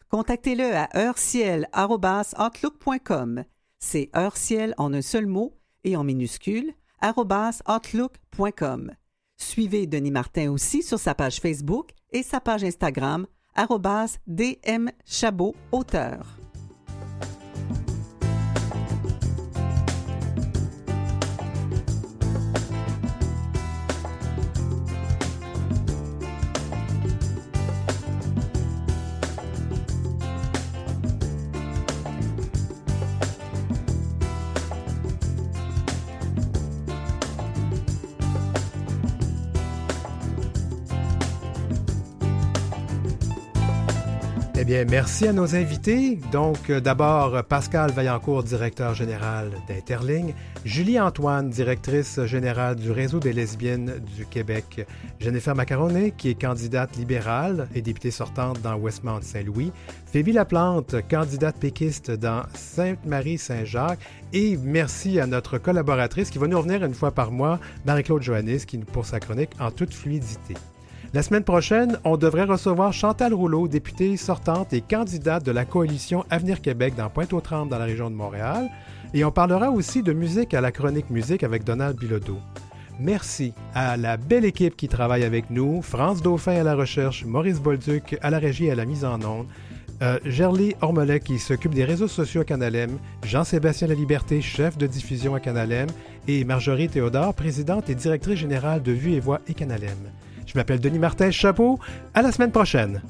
Contactez-le à heureciel.outlook.com. C'est heureciel en un seul mot et en minuscule, outlook.com. Suivez Denis Martin aussi sur sa page Facebook et sa page Instagram, arobase DM Auteur. bien, merci à nos invités. Donc, euh, d'abord, Pascal Vaillancourt, directeur général d'Interling, Julie Antoine, directrice générale du Réseau des lesbiennes du Québec, Jennifer Macaronet, qui est candidate libérale et députée sortante dans Westmount-Saint-Louis, Phoebe Laplante, candidate péquiste dans Sainte-Marie-Saint-Jacques, et merci à notre collaboratrice qui va nous revenir une fois par mois, Marie-Claude Joannis, qui nous pour sa chronique en toute fluidité. La semaine prochaine, on devrait recevoir Chantal Rouleau, députée sortante et candidate de la coalition Avenir Québec dans Pointe-aux-Trembles dans la région de Montréal. Et on parlera aussi de musique à la chronique musique avec Donald Bilodeau. Merci à la belle équipe qui travaille avec nous, France Dauphin à la recherche, Maurice Bolduc à la régie et à la mise en onde, euh, Gerly Ormelet qui s'occupe des réseaux sociaux à Canalem, Jean-Sébastien Laliberté, chef de diffusion à Canalem, et Marjorie Théodore, présidente et directrice générale de Vue et Voix et Canalem. Je m'appelle Denis Martin, chapeau. À la semaine prochaine.